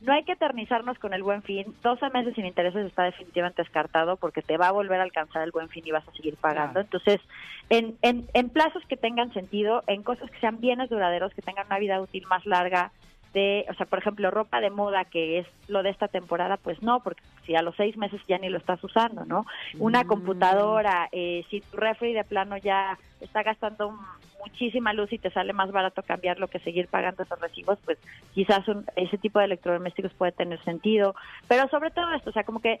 no hay que eternizarnos con el buen fin. 12 meses sin intereses está definitivamente descartado porque te va a volver a alcanzar el buen fin y vas a seguir pagando. Claro. Entonces, en, en, en plazos que tengan sentido, en cosas que sean bienes duraderos, que tengan una vida útil más larga, de, o sea, por ejemplo, ropa de moda, que es lo de esta temporada, pues no, porque si a los seis meses ya ni lo estás usando, ¿no? Una computadora, eh, si tu refri de plano ya está gastando muchísima luz y te sale más barato cambiarlo que seguir pagando esos recibos, pues quizás un- ese tipo de electrodomésticos puede tener sentido. Pero sobre todo esto, o sea, como que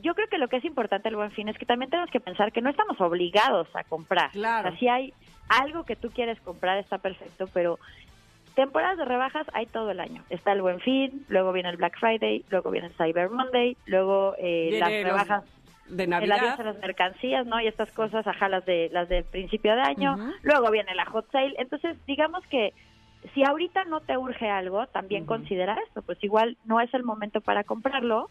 yo creo que lo que es importante el buen fin es que también tenemos que pensar que no estamos obligados a comprar. Claro. O sea, si hay algo que tú quieres comprar está perfecto, pero temporadas de rebajas hay todo el año. Está el Buen Fin, luego viene el Black Friday, luego viene el Cyber Monday, luego eh, las rebajas de el Navidad. de las mercancías, ¿no? Y estas cosas, ajá, las de las de principio de año. Luego viene la hot sale. Entonces, digamos que si ahorita no te urge algo, también considera esto, pues igual no es el momento para comprarlo.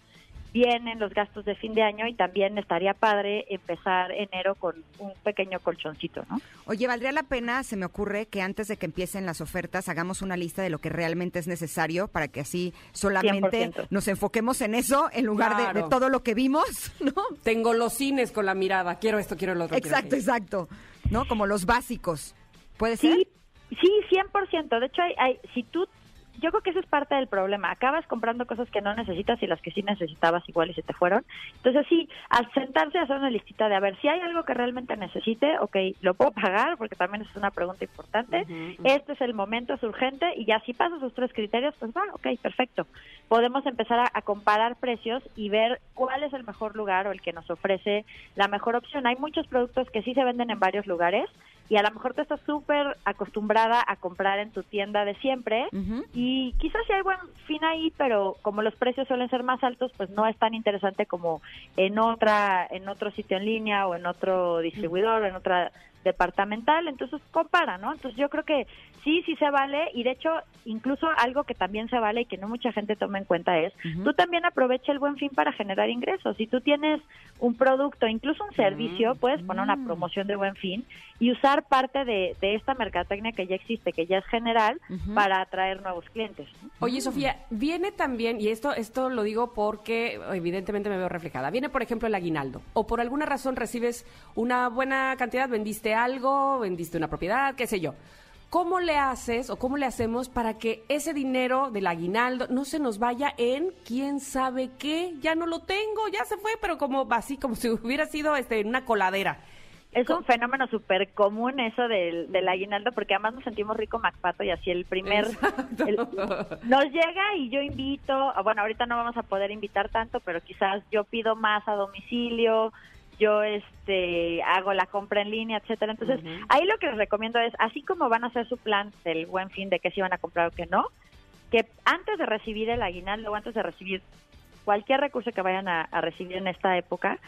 Vienen los gastos de fin de año y también estaría padre empezar enero con un pequeño colchoncito, ¿no? Oye, valdría la pena, se me ocurre, que antes de que empiecen las ofertas hagamos una lista de lo que realmente es necesario para que así solamente 100%. nos enfoquemos en eso en lugar de- todo lo que vimos, ¿no? Tengo los cines con la mirada. Quiero esto, quiero lo otro. Exacto, exacto. ¿No? Como los básicos. ¿Puede ser? Sí, sí, 100%. De hecho, hay, hay, si tú, yo creo que eso es parte del problema. Acabas comprando cosas que no necesitas y las que sí necesitabas igual y se te fueron. Entonces, sí, al sentarse a hacer una listita de a ver si hay algo que realmente necesite, ok, lo puedo pagar porque también es una pregunta importante. Este es el momento, es urgente y ya si pasas esos tres criterios, pues va, ok, perfecto. Podemos empezar a, a comparar precios y ver cuál es el mejor lugar o el que nos ofrece la mejor opción. Hay muchos productos que sí se venden en varios lugares y a lo mejor tú estás súper acostumbrada a comprar en tu tienda de siempre y quizás sí hay buen fin ahí, pero como los precios suelen ser más altos, pues no es tan interesante como en otra en otro sitio en línea o en otro distribuidor o en otra departamental, entonces compara, ¿no? Entonces yo creo que sí, sí se vale y de hecho incluso algo que también se vale y que no mucha gente toma en cuenta es, tú también aprovecha el buen fin para generar ingresos. Si tú tienes un producto, incluso un servicio, puedes poner una promoción de buen fin y usar parte de, de esta mercadotecnia que ya existe, que ya es general, para atraer nuevos clientes. Oye, Sofía, viene también, y esto, esto lo digo porque evidentemente me veo reflejada, viene por ejemplo el aguinaldo, o por alguna razón recibes una buena cantidad, vendiste algo, vendiste una propiedad, qué sé yo. ¿Cómo le haces o cómo le hacemos para que ese dinero del aguinaldo no se nos vaya en quién sabe qué? Ya no lo tengo, ya se fue, pero como así, como si hubiera sido este, en una coladera. Es un fenómeno súper común eso del, del aguinaldo, porque además nos sentimos rico MacPato y así el primer... El- nos llega y yo invito, bueno, ahorita no vamos a poder invitar tanto, pero quizás yo pido más a domicilio, yo este hago la compra en línea, etcétera. Entonces, ahí lo que les recomiendo es, así como van a hacer su plan del buen fin de que si van a comprar o que no, que antes de recibir el aguinaldo o antes de recibir cualquier recurso que vayan a, a recibir en esta época,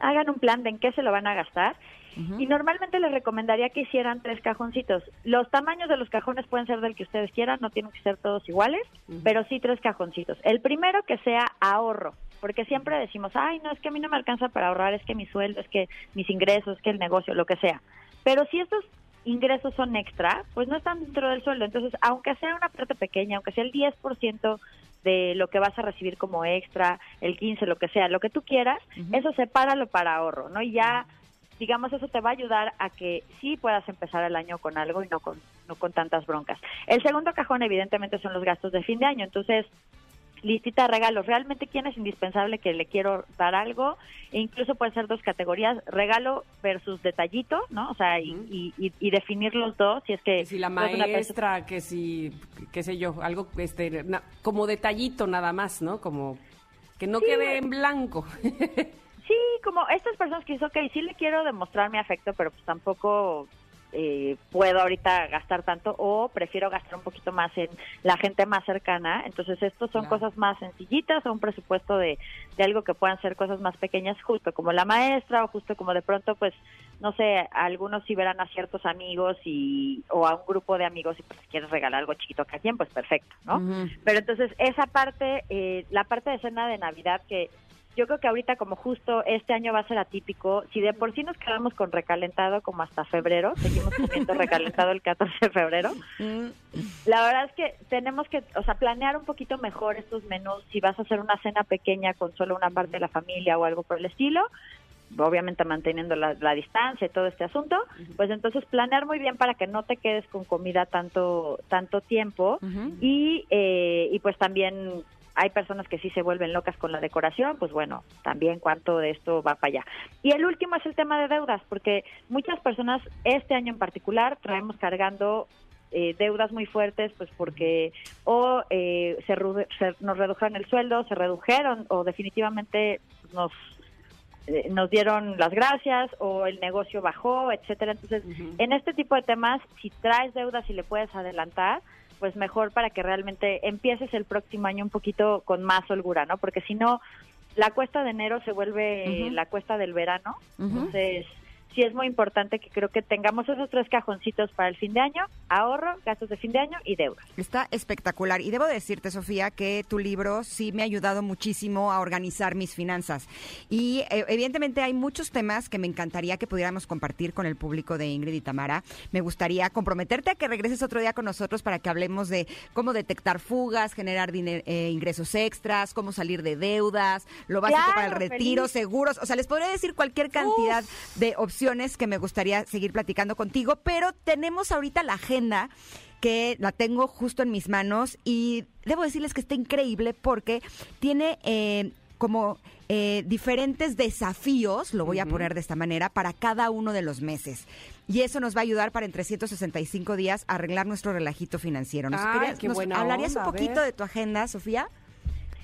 hagan un plan de en qué se lo van a gastar. Y normalmente les recomendaría que hicieran tres cajoncitos. Los tamaños de los cajones pueden ser del que ustedes quieran, no tienen que ser todos iguales, pero sí tres cajoncitos. El primero que sea ahorro, porque siempre decimos, ay, no, es que a mí no me alcanza para ahorrar, es que mi sueldo, es que mis ingresos, es que el negocio, lo que sea. Pero si estos ingresos son extra, pues no están dentro del sueldo. Entonces, aunque sea una parte pequeña, aunque sea el 10% de lo que vas a recibir como extra, el 15, lo que sea, lo que tú quieras, eso sepáralo para ahorro, ¿no? Y ya, digamos, eso te va a ayudar a que sí puedas empezar el año con algo y no con, no con tantas broncas. El segundo cajón, evidentemente, son los gastos de fin de año. Entonces, listita de regalos. Realmente, ¿quién es indispensable que le quiero dar algo? E incluso pueden ser dos categorías, regalo versus detallito, ¿no? O sea, y, y- y- y definir los dos, si es que... Que si la una maestra, que si, qué sé yo, algo este, na- como detallito nada más, ¿no? Como que no quede en blanco. Sí, como estas personas que dicen, ok, sí le quiero demostrar mi afecto, pero pues tampoco eh, puedo ahorita gastar tanto o prefiero gastar un poquito más en la gente más cercana. Entonces, estos son Claro. cosas más sencillitas o un presupuesto de, de algo que puedan ser cosas más pequeñas, justo como la maestra o justo como de pronto, pues, no sé, algunos si verán a ciertos amigos y o a un grupo de amigos y pues quieres regalar algo chiquito a cada quien, pues perfecto, ¿no? Pero entonces esa parte, eh, la parte de cena de Navidad que yo creo que ahorita como justo este año va a ser atípico, si de por sí nos quedamos con recalentado como hasta febrero, seguimos comiendo recalentado el 14 de febrero, la verdad es que tenemos que, o sea, planear un poquito mejor estos menús, si vas a hacer una cena pequeña con solo una parte de la familia o algo por el estilo, obviamente manteniendo la, la distancia y todo este asunto, pues entonces planear muy bien para que no te quedes con comida tanto tanto tiempo y, eh, y pues también hay personas que sí se vuelven locas con la decoración, pues bueno, también cuánto de esto va para allá. Y el último es el tema de deudas, porque muchas personas este año en particular traemos cargando eh, deudas muy fuertes, pues porque o eh, se, se- nos redujeron el sueldo, se redujeron o definitivamente nos eh, nos dieron las gracias o el negocio bajó, etcétera. Entonces, en este tipo de temas, si traes deudas y le puedes adelantar, pues mejor para que realmente empieces el próximo año un poquito con más holgura, ¿no? Porque si no, la cuesta de enero se vuelve la cuesta del verano. Entonces, sí es muy importante que creo que tengamos esos tres cajoncitos para el fin de año, ahorro, gastos de fin de año y deudas. Está espectacular. Y debo decirte, Sofía, que tu libro sí me ha ayudado muchísimo a organizar mis finanzas. Y eh, evidentemente hay muchos temas que me encantaría que pudiéramos compartir con el público de Ingrid y Tamara. Me gustaría comprometerte a que regreses otro día con nosotros para que hablemos de cómo detectar fugas, generar diner- eh, ingresos extras, cómo salir de deudas, lo básico Claro, para el retiro, feliz. seguros. O sea, les podría decir cualquier cantidad de opciones que me gustaría seguir platicando contigo, pero tenemos ahorita la agenda que la tengo justo en mis manos y debo decirles que está increíble porque tiene eh, como eh, diferentes desafíos, lo voy a poner de esta manera, para cada uno de los meses. Y eso nos va a ayudar para en 365 días arreglar nuestro relajito financiero. ¿Nos, Ay, querías- qué nos buena hablarías onda, un poquito de tu agenda, Sofía?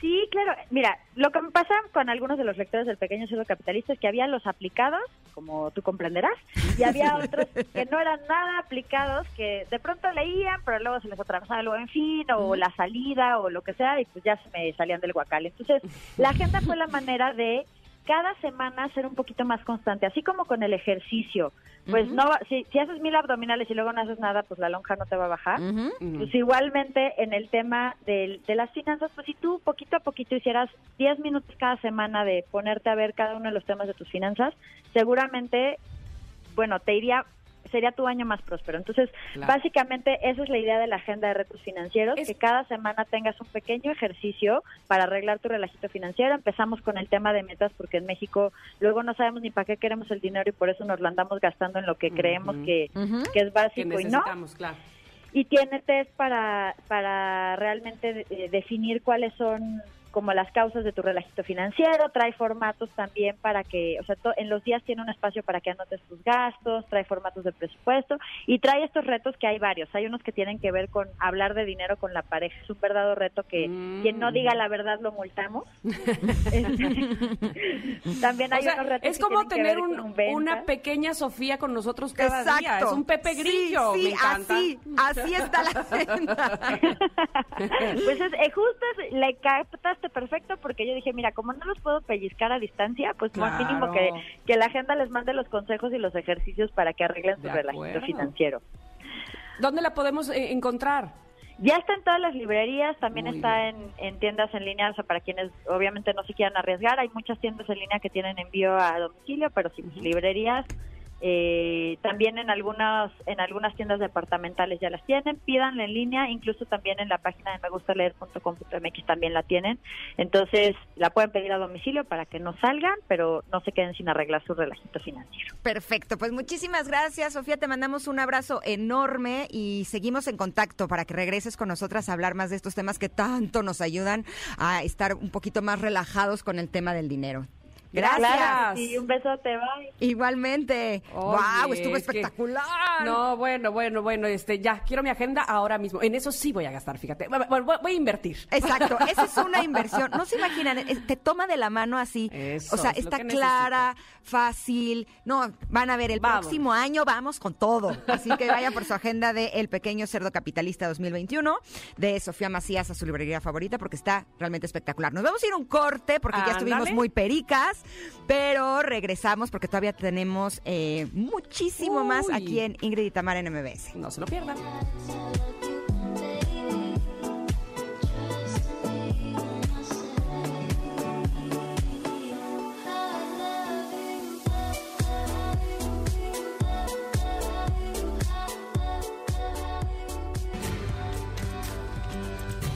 Sí, claro. Mira, lo que me pasa con algunos de los lectores del Pequeño Cerdo Capitalista es que había los aplicados, como tú comprenderás, y había otros que no eran nada aplicados, que de pronto leían, pero luego se les atravesaba algo en fin, o la salida, o lo que sea, y pues ya se me salían del guacal. Entonces, la agenda fue la manera de cada semana ser un poquito más constante, así como con el ejercicio. Pues no, va- si, si haces mil abdominales y luego no haces nada, pues la lonja no te va a bajar. Pues igualmente en el tema del- de las finanzas, pues si tú poquito a poquito hicieras 10 minutos cada semana de ponerte a ver cada uno de los temas de tus finanzas, seguramente, bueno, te iría, sería tu año más próspero. Entonces, Claro. básicamente esa es la idea de la agenda de retos financieros, Es- que cada semana tengas un pequeño ejercicio para arreglar tu relajito financiero. Empezamos con el tema de metas porque en México luego no sabemos ni para qué queremos el dinero y por eso nos lo andamos gastando en lo que creemos que, es Que básico y no. claro. Y tiene test para, para realmente eh, definir cuáles son como las causas de tu relajito financiero, trae formatos también para que, o sea, to- en los días tiene un espacio para que anotes tus gastos, trae formatos de presupuesto y trae estos retos que hay varios. Hay unos que tienen que ver con hablar de dinero con la pareja, es un verdadero reto que Mm. quien no diga la verdad lo multamos. Este, también hay O sea, unos retos es que como que tener ver un- una pequeña Sofía con nosotros cada día. Es un Pepe Grillo. Sí, me encanta. así, así está la agenda. pues es, eh, justo es- le perfecto porque yo dije, mira, como no los puedo pellizcar a distancia, pues más Claro. mínimo que, que la agenda les mande los consejos y los ejercicios para que arreglen su relajito financiero. ¿Dónde la podemos eh, encontrar? Ya está en todas las librerías, también Muy está en, en tiendas en línea, o sea, para quienes obviamente no se quieran arriesgar, hay muchas tiendas en línea que tienen envío a domicilio, pero sí, librerías Eh, también en algunas en algunas tiendas departamentales ya las tienen, pídanla en línea, incluso también en la página de megustaleer.com.mx también la tienen. Entonces, la pueden pedir a domicilio para que no salgan, pero no se queden sin arreglar su relajito financiero. Perfecto, pues muchísimas gracias, Sofía. Te mandamos un abrazo enorme y seguimos en contacto para que regreses con nosotras a hablar más de estos temas que tanto nos ayudan a estar un poquito más relajados con el tema del dinero. Gracias. Gracias. Y un besote, bye. Igualmente. Oye, wow, estuvo es que- espectacular. No, bueno, bueno, bueno, este, ya, quiero mi agenda ahora mismo. En eso sí voy a gastar, fíjate. Voy, a invertir. Exacto, esa es una inversión. No se imaginan, es- te toma de la mano así. Eso o sea, es está clara, fácil. No, van a ver, el Vamos. próximo año vamos con todo. Así que vayan por su agenda de El Pequeño Cerdo Capitalista 2021 de Sofía Macías a su librería favorita porque está realmente espectacular. Nos vamos a ir a un corte porque ya estuvimos muy pericas, pero regresamos porque todavía tenemos eh, muchísimo más aquí en Ingrid y Tamara en MBS. No se lo pierdan.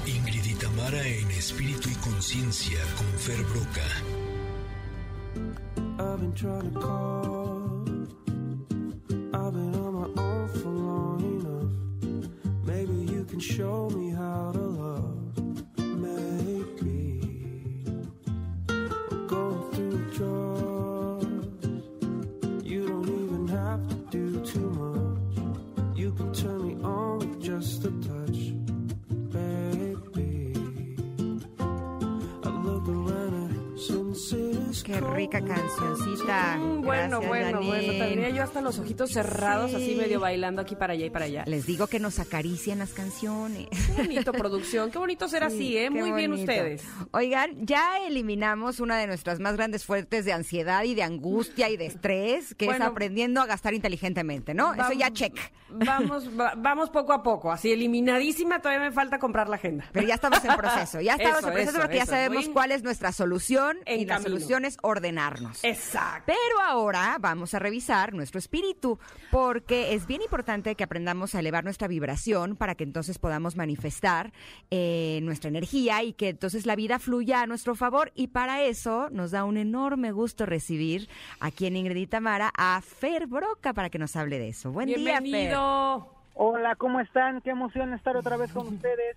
Ingrid y Tamara en espíritu y conciencia con Fer Broca. Been trying to call. I've been on my own for long enough. Maybe you can show me Qué rica cancioncita. Mm, bueno, Gracias, bueno, bueno. Janine. Tendría yo hasta los ojitos cerrados, Sí. así medio bailando aquí para allá y para allá. Les digo que nos acarician las canciones. Qué bonito producción, qué bonito ser así, Sí, ¿eh? Muy bien ustedes. Oigan, ya eliminamos una de nuestras más grandes fuentes de ansiedad y de angustia y de estrés, que Bueno. es aprendiendo a gastar inteligentemente, ¿no? Eso ya check. Vamos, va- vamos poco a poco, así eliminadísima, todavía me falta comprar la agenda. Pero ya estamos en proceso, ya estamos Eso, en proceso eso, porque ya sabemos voy cuál es nuestra solución en y la camino. solución es ordenarnos. Exacto. Pero ahora vamos a revisar nuestro espíritu, porque es bien importante que aprendamos a elevar nuestra vibración para que entonces podamos manifestar eh, nuestra energía y que entonces la vida fluya a nuestro favor. Y para eso nos da un enorme gusto recibir aquí en Ingrid y Tamara a Fer Broca para que nos hable de eso. Buen día, Fer. Bienvenido. Hola, ¿cómo están? Qué emoción estar otra vez con ustedes.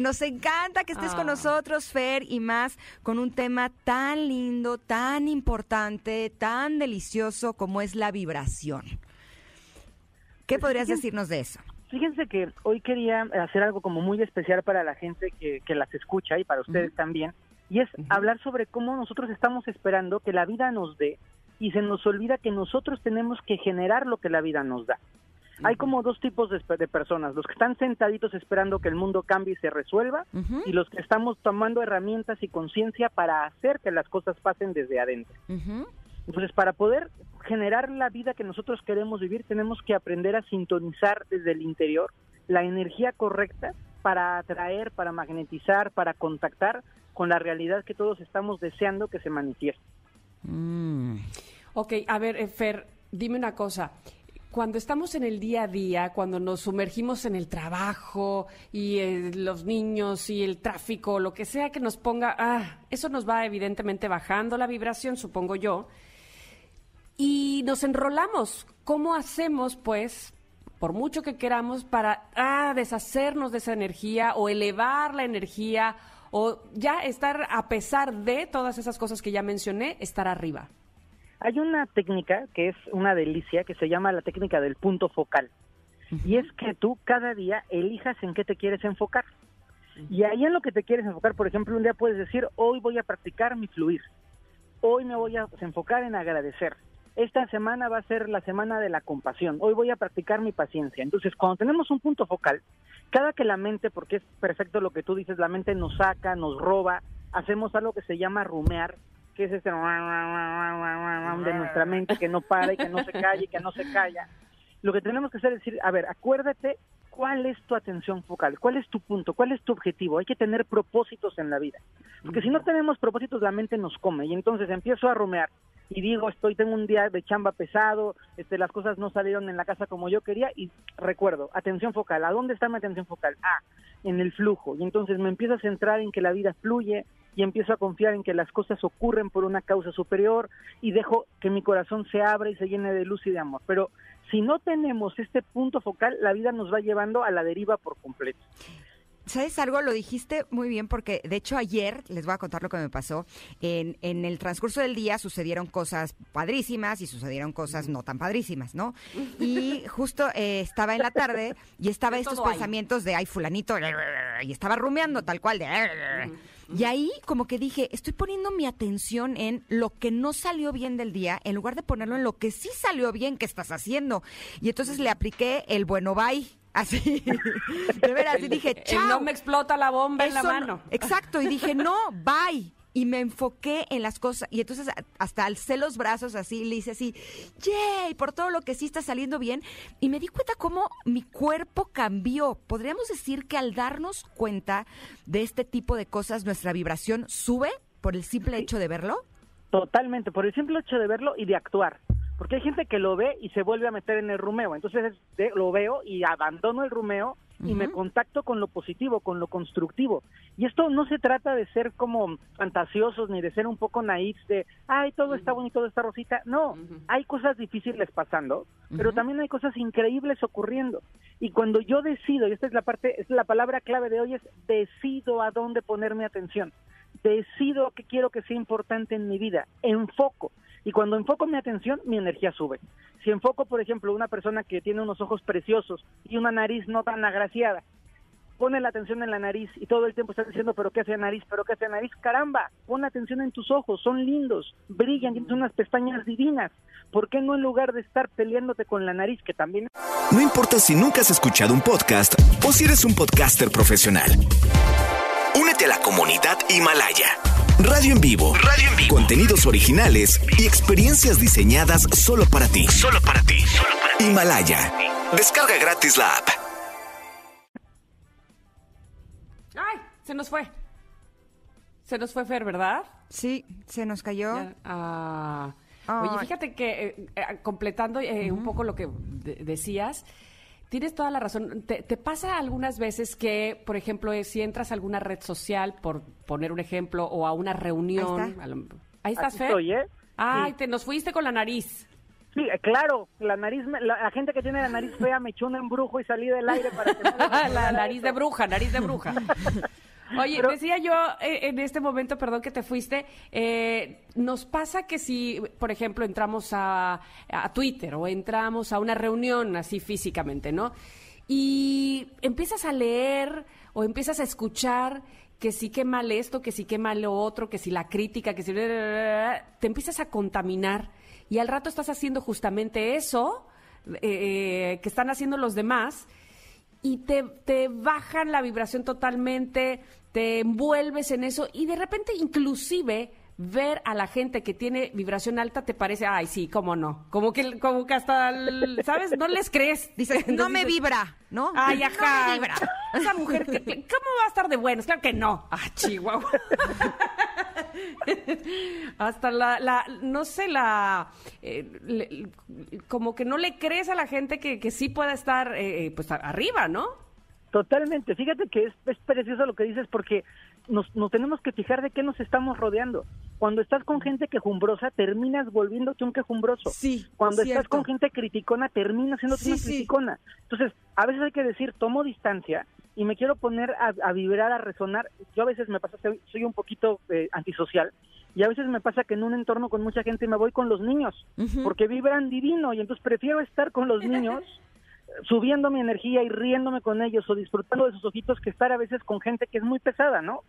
Nos encanta que estés con Ah. nosotros, Fer, y más con un tema tan lindo, tan importante, tan delicioso como es la vibración. ¿Qué podrías fíjense- decirnos de eso? Fíjense que hoy quería hacer algo como muy especial para la gente que, que las escucha y para ustedes también, y es hablar sobre cómo nosotros estamos esperando que la vida nos dé y se nos olvida que nosotros tenemos que generar lo que la vida nos da. Hay como dos tipos de, de personas, los que están sentaditos esperando que el mundo cambie y se resuelva, y los que estamos tomando herramientas y conciencia para hacer que las cosas pasen desde adentro. Entonces, para poder generar la vida que nosotros queremos vivir, tenemos que aprender a sintonizar desde el interior la energía correcta para atraer, para magnetizar, para contactar con la realidad que todos estamos deseando que se manifieste. Mm. Ok, a ver, eh, Fer, dime una cosa. Cuando estamos en el día a día, cuando nos sumergimos en el trabajo y eh, los niños y el tráfico, lo que sea que nos ponga, ah, eso nos va evidentemente bajando la vibración, supongo yo, y nos enrolamos. ¿Cómo hacemos, pues, por mucho que queramos, para ah, deshacernos de esa energía o elevar la energía o ya estar, a pesar de todas esas cosas que ya mencioné, estar arriba? Hay una técnica que es una delicia que se llama la técnica del punto focal. Y es que tú cada día elijas en qué te quieres enfocar. Y ahí en lo que te quieres enfocar, por ejemplo, un día puedes decir, hoy voy a practicar mi fluir. Hoy me voy a enfocar en agradecer. Esta semana va a ser la semana de la compasión. Hoy voy a practicar mi paciencia. Entonces, cuando tenemos un punto focal, cada que la mente, porque es perfecto lo que tú dices, la mente nos saca, nos roba, hacemos algo que se llama rumear, que es este de nuestra mente que no para y que no se calla y que no se calla. Lo que tenemos que hacer es decir, a ver, acuérdate cuál es tu atención focal, cuál es tu punto, cuál es tu objetivo. Hay que tener propósitos en la vida. Porque si no tenemos propósitos, la mente nos come. Y entonces empiezo a rumear. y digo, estoy, tengo un día de chamba pesado, este, las cosas no salieron en la casa como yo quería y recuerdo, atención focal, ¿a dónde está mi atención focal? Ah, en el flujo. Y entonces me empiezo a centrar en que la vida fluye y empiezo a confiar en que las cosas ocurren por una causa superior y dejo que mi corazón se abra y se llene de luz y de amor. Pero si no tenemos este punto focal, la vida nos va llevando a la deriva por completo. ¿Sabes algo? Lo dijiste muy bien porque de hecho ayer, les voy a contar lo que me pasó, en, en el transcurso del día sucedieron cosas padrísimas y sucedieron cosas no tan padrísimas, ¿no? Y justo eh, estaba en la tarde y estaba estos hay. pensamientos de, ay, fulanito, y estaba rumeando tal cual de... Y ahí como que dije, estoy poniendo mi atención en lo que no salió bien del día, en lugar de ponerlo en lo que sí salió bien que estás haciendo. Y entonces le apliqué el bueno bye. Así, de veras, y dije, El chao. no me explota la bomba en la no- mano. Exacto, y dije, no, bye. Y me enfoqué en las cosas. Y entonces hasta alcé los brazos así, le hice así, yay, por todo lo que sí está saliendo bien. Y me di cuenta cómo mi cuerpo cambió. Podríamos decir que al darnos cuenta de este tipo de cosas, nuestra vibración sube por el simple hecho de verlo. Totalmente, por el simple hecho de verlo y de actuar. Porque hay gente que lo ve y se vuelve a meter en el rumeo. Entonces de- lo veo y abandono el rumeo y me contacto con lo positivo, con lo constructivo. Y esto no se trata de ser como fantasiosos ni de ser un poco naif de, ay, todo está bonito, todo está rosita. No, hay cosas difíciles pasando, pero también hay cosas increíbles ocurriendo. Y cuando yo decido, y esta es la parte, es la palabra clave de hoy, es decido a dónde poner mi atención. Decido qué quiero que sea importante en mi vida. Enfoco. Y cuando enfoco mi atención, mi energía sube. Si enfoco, por ejemplo, una persona que tiene unos ojos preciosos y una nariz no tan agraciada, pone la atención en la nariz y todo el tiempo está diciendo, pero qué hace nariz, pero qué hace nariz, caramba, pon atención en tus ojos, son lindos, brillan, tienes unas pestañas divinas. ¿Por qué no en lugar de estar peleándote con la nariz, que también No importa si nunca has escuchado un podcast o si eres un podcaster profesional. Únete a la comunidad Himalaya. Radio en vivo. Radio en vivo. Contenidos originales y experiencias diseñadas solo para ti. Solo para ti. Himalaya. Descarga gratis la app. Ay, se nos fue. Se nos fue Fer, ¿verdad? Sí, se nos cayó. Ya, ah. Oye, fíjate que eh, eh, completando eh, un poco lo que de- decías, tienes toda la razón. ¿Te, te pasa algunas veces que, por ejemplo, eh, si entras a alguna red social, por poner un ejemplo, o a una reunión... Ahí está. lo- Ahí estás, Fer. estoy, ¿eh? Ay, Sí. te nos fuiste con la nariz. Sí, eh, claro, la nariz, la, la gente que tiene la nariz fea me echó un embrujo y salí del aire para que la nariz de bruja, nariz de bruja. Oye, Pero- decía yo eh, en este momento, perdón que te fuiste, eh, nos pasa que si, por ejemplo, entramos a, a Twitter o entramos a una reunión así físicamente, ¿no? Y empiezas a leer o empiezas a escuchar que sí que mal esto, que sí que mal lo otro, que si la crítica, que si... Te empiezas a contaminar y al rato estás haciendo justamente eso eh, que están haciendo los demás y te, te bajan la vibración totalmente, te envuelves en eso y de repente inclusive ver a la gente que tiene vibración alta te parece, ay, sí, cómo no, como que, como que hasta, el- ¿sabes? No les crees. Dice, no me dices, vibra, ¿no? Ay, No ajá. me vibra. Esa mujer, ¿cómo va a estar de buenos? Claro que no. Ah, Chihuahua. Hasta la, la, no sé, la, eh, le- como que no le crees a la gente que, que sí pueda estar, eh, pues, a- arriba, ¿no? Totalmente. Fíjate que es, es precioso lo que dices porque nos, nos tenemos que fijar de qué nos estamos rodeando. Cuando estás con gente quejumbrosa, terminas volviéndote un quejumbroso. Sí, Cuando estás con gente criticona, terminas siendo Sí, una sí. criticona. Entonces, a veces hay que decir, tomo distancia y me quiero poner a, a vibrar, a resonar. Yo a veces me pasa, soy, soy un poquito eh, antisocial. Y a veces me pasa que en un entorno con mucha gente me voy con los niños, porque vibran divino y entonces prefiero estar con los niños subiendo mi energía y riéndome con ellos o disfrutando de sus ojitos que estar a veces con gente que es muy pesada, ¿no?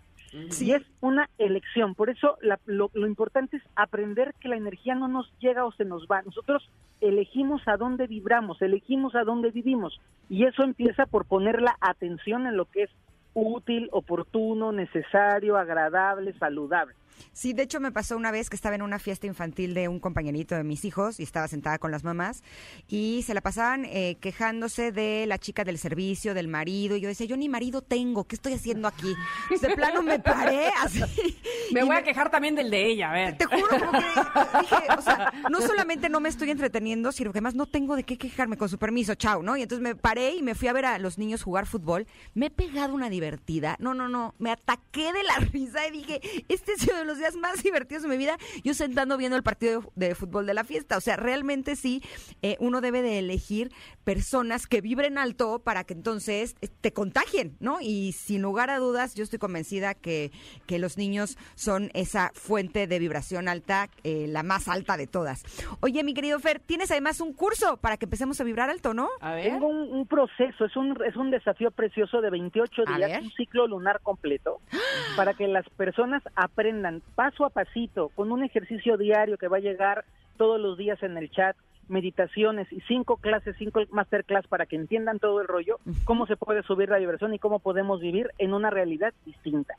Y es una elección. Por eso la- lo, lo importante es aprender que la energía no nos llega o se nos va. Nosotros elegimos a dónde vibramos, elegimos a dónde vivimos. Y eso empieza por poner la atención en lo que es útil, oportuno, necesario, agradable, saludable. Sí, de hecho me pasó una vez que estaba en una fiesta infantil de un compañerito de mis hijos y estaba sentada con las mamás y se la pasaban eh, quejándose de la chica del servicio, del marido. Y yo decía, yo ni marido tengo, ¿qué estoy haciendo aquí? De plano me paré así. Me voy a quejar también del de ella, a ver. Te juro, como que dije, o sea, no solamente no me estoy entreteniendo, sino que además no tengo de qué quejarme, con su permiso, chao, ¿no? Y entonces me paré y me fui a ver a los niños jugar fútbol. Me he pegado una divertida. No, no, no, me ataqué de la risa y dije, este es de los días más divertidos de mi vida. Yo sentando viendo el partido de, de fútbol de la fiesta. O sea, realmente sí, eh, uno debe de elegir personas que vibren alto para que entonces eh, te contagien, ¿no? Y sin lugar a dudas, yo estoy convencida que, que los niños son esa fuente de vibración alta, eh, la más alta de todas. Oye, mi querido Fer, tienes además un curso para que empecemos a vibrar alto, ¿no? A ver. Tengo un, un proceso, es un, es un desafío precioso de 28 A días, un ciclo lunar completo, para que las personas aprendan paso a pasito, con un ejercicio diario que va a llegar todos los días en el chat, meditaciones y cinco clases, cinco masterclass para que entiendan todo el rollo, cómo se puede subir la diversión y cómo podemos vivir en una realidad distinta.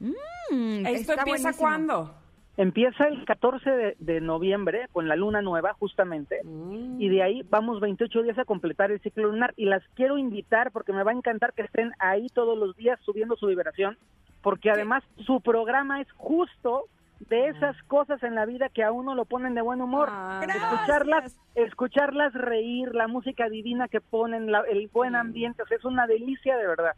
Mm, ¿Esto empieza buenísimo. cuándo? Empieza el 14 de, de noviembre con la luna nueva, justamente, y de ahí vamos 28 días a completar el ciclo lunar. Y las quiero invitar porque me va a encantar que estén ahí todos los días subiendo su vibración, porque además su programa es justo de esas cosas en la vida que a uno lo ponen de buen humor. Ah, escucharlas, escucharlas reír, la música divina que ponen, la- el buen ambiente, o sea, es una delicia de verdad.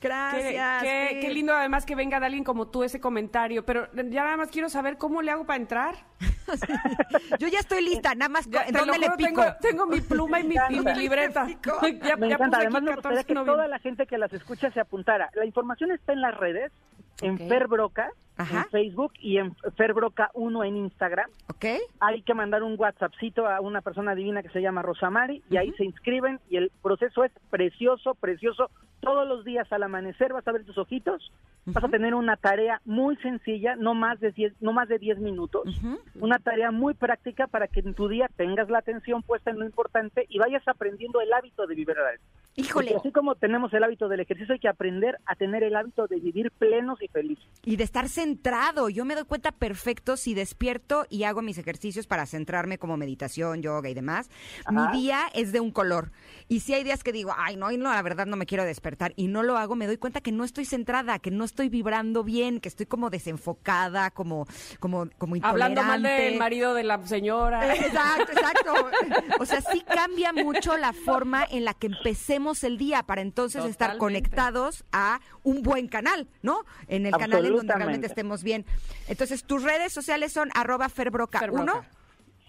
Qué, Gracias. qué- Fer. qué lindo además que venga de alguien como tú ese comentario, pero ya nada más quiero saber cómo le hago para entrar. Yo ya estoy lista, nada más, Ya, ¿en te lo dónde le pico? tengo, tengo mi pluma y mi, y mi libreta. ya, Me ya encanta. puse Además, aquí me 14 gustaría que toda la gente que las escucha se apuntara. La información está en las redes, en Ok. Fer Broca, Ajá. en Facebook y en Fer Broca 1 en Instagram. ¿Ok? Hay que mandar un WhatsAppcito a una persona divina que se llama Rosamari y ahí se inscriben y el proceso es precioso, precioso. Todos los días al amanecer vas a ver tus ojitos, vas a tener una tarea muy sencilla, no más de 10, no más de 10 minutos, una tarea muy práctica para que en tu día tengas la atención puesta en lo importante y vayas aprendiendo el hábito de vivir alto. Híjole. Porque así como tenemos el hábito del ejercicio, hay que aprender a tener el hábito de vivir plenos y felices. Y de estar centrado. Yo me doy cuenta perfecto si despierto y hago mis ejercicios para centrarme como meditación, yoga y demás. Mi día es de un color. Y si hay días que digo, ay, no, no, la verdad no me quiero despertar y no lo hago, me doy cuenta que no estoy centrada, que no estoy vibrando bien, que estoy como desenfocada, como, como, como intolerante. Hablando mal del marido de la señora. Exacto, exacto. O sea, sí cambia mucho la forma en la que empecemos el día para entonces estar conectados a un buen canal, ¿no? En el canal en donde realmente estemos bien. Entonces, tus redes sociales son arroba ferbroca1. Ferbroca.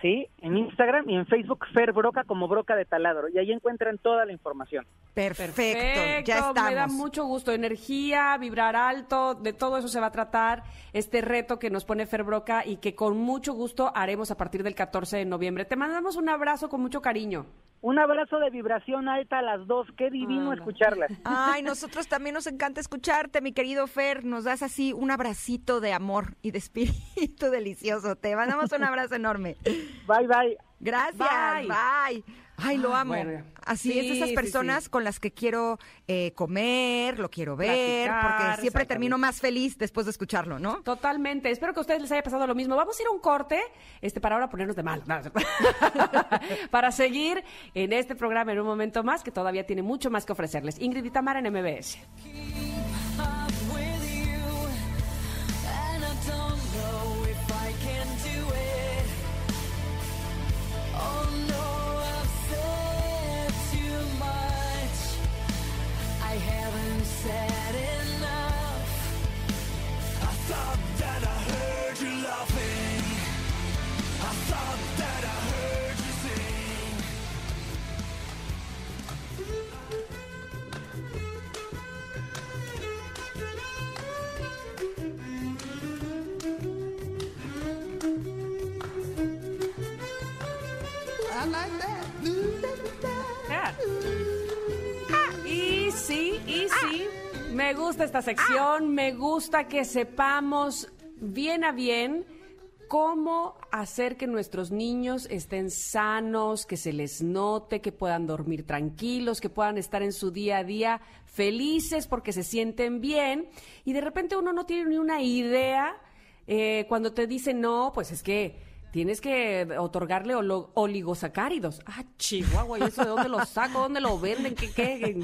Sí, en Instagram y en Facebook Fer Broca como Broca de Taladro y ahí encuentran toda la información. Perfecto, ya estamos. Me da mucho gusto. Energía, vibrar alto, de todo eso se va a tratar este reto que nos pone Fer Broca y que con mucho gusto haremos a partir del 14 de noviembre. Te mandamos un abrazo con mucho cariño. Un abrazo de vibración alta a las dos, qué divino escucharlas. Ay, nosotros también nos encanta escucharte, mi querido Fer. Nos das así un abracito de amor y de espíritu delicioso. Te mandamos un abrazo enorme. Bye bye. Gracias. Bye. Bye. Ay, lo Ah, amo. bueno. Así Sí, es, esas personas sí. con las que quiero eh, comer, lo quiero ver, Platicar, porque siempre termino más feliz después de escucharlo, ¿no? Totalmente. Espero que a ustedes les haya pasado lo mismo. Vamos a ir a un corte, este, para ahora ponernos de mal. Para seguir en este programa en un momento más, que todavía tiene mucho más que ofrecerles. Ingrid y Tamara en MBS. Sí, me gusta esta sección, me gusta que sepamos bien a bien cómo hacer que nuestros niños estén sanos, que se les note, que puedan dormir tranquilos, que puedan estar en su día a día felices porque se sienten bien. Y de repente uno no tiene ni una idea eh, cuando te dicen no, pues es que tienes que otorgarle oligosacáridos. Ah, chihuahua, ¿y eso de dónde lo saco? ¿Dónde lo venden? ¿Qué, qué, en,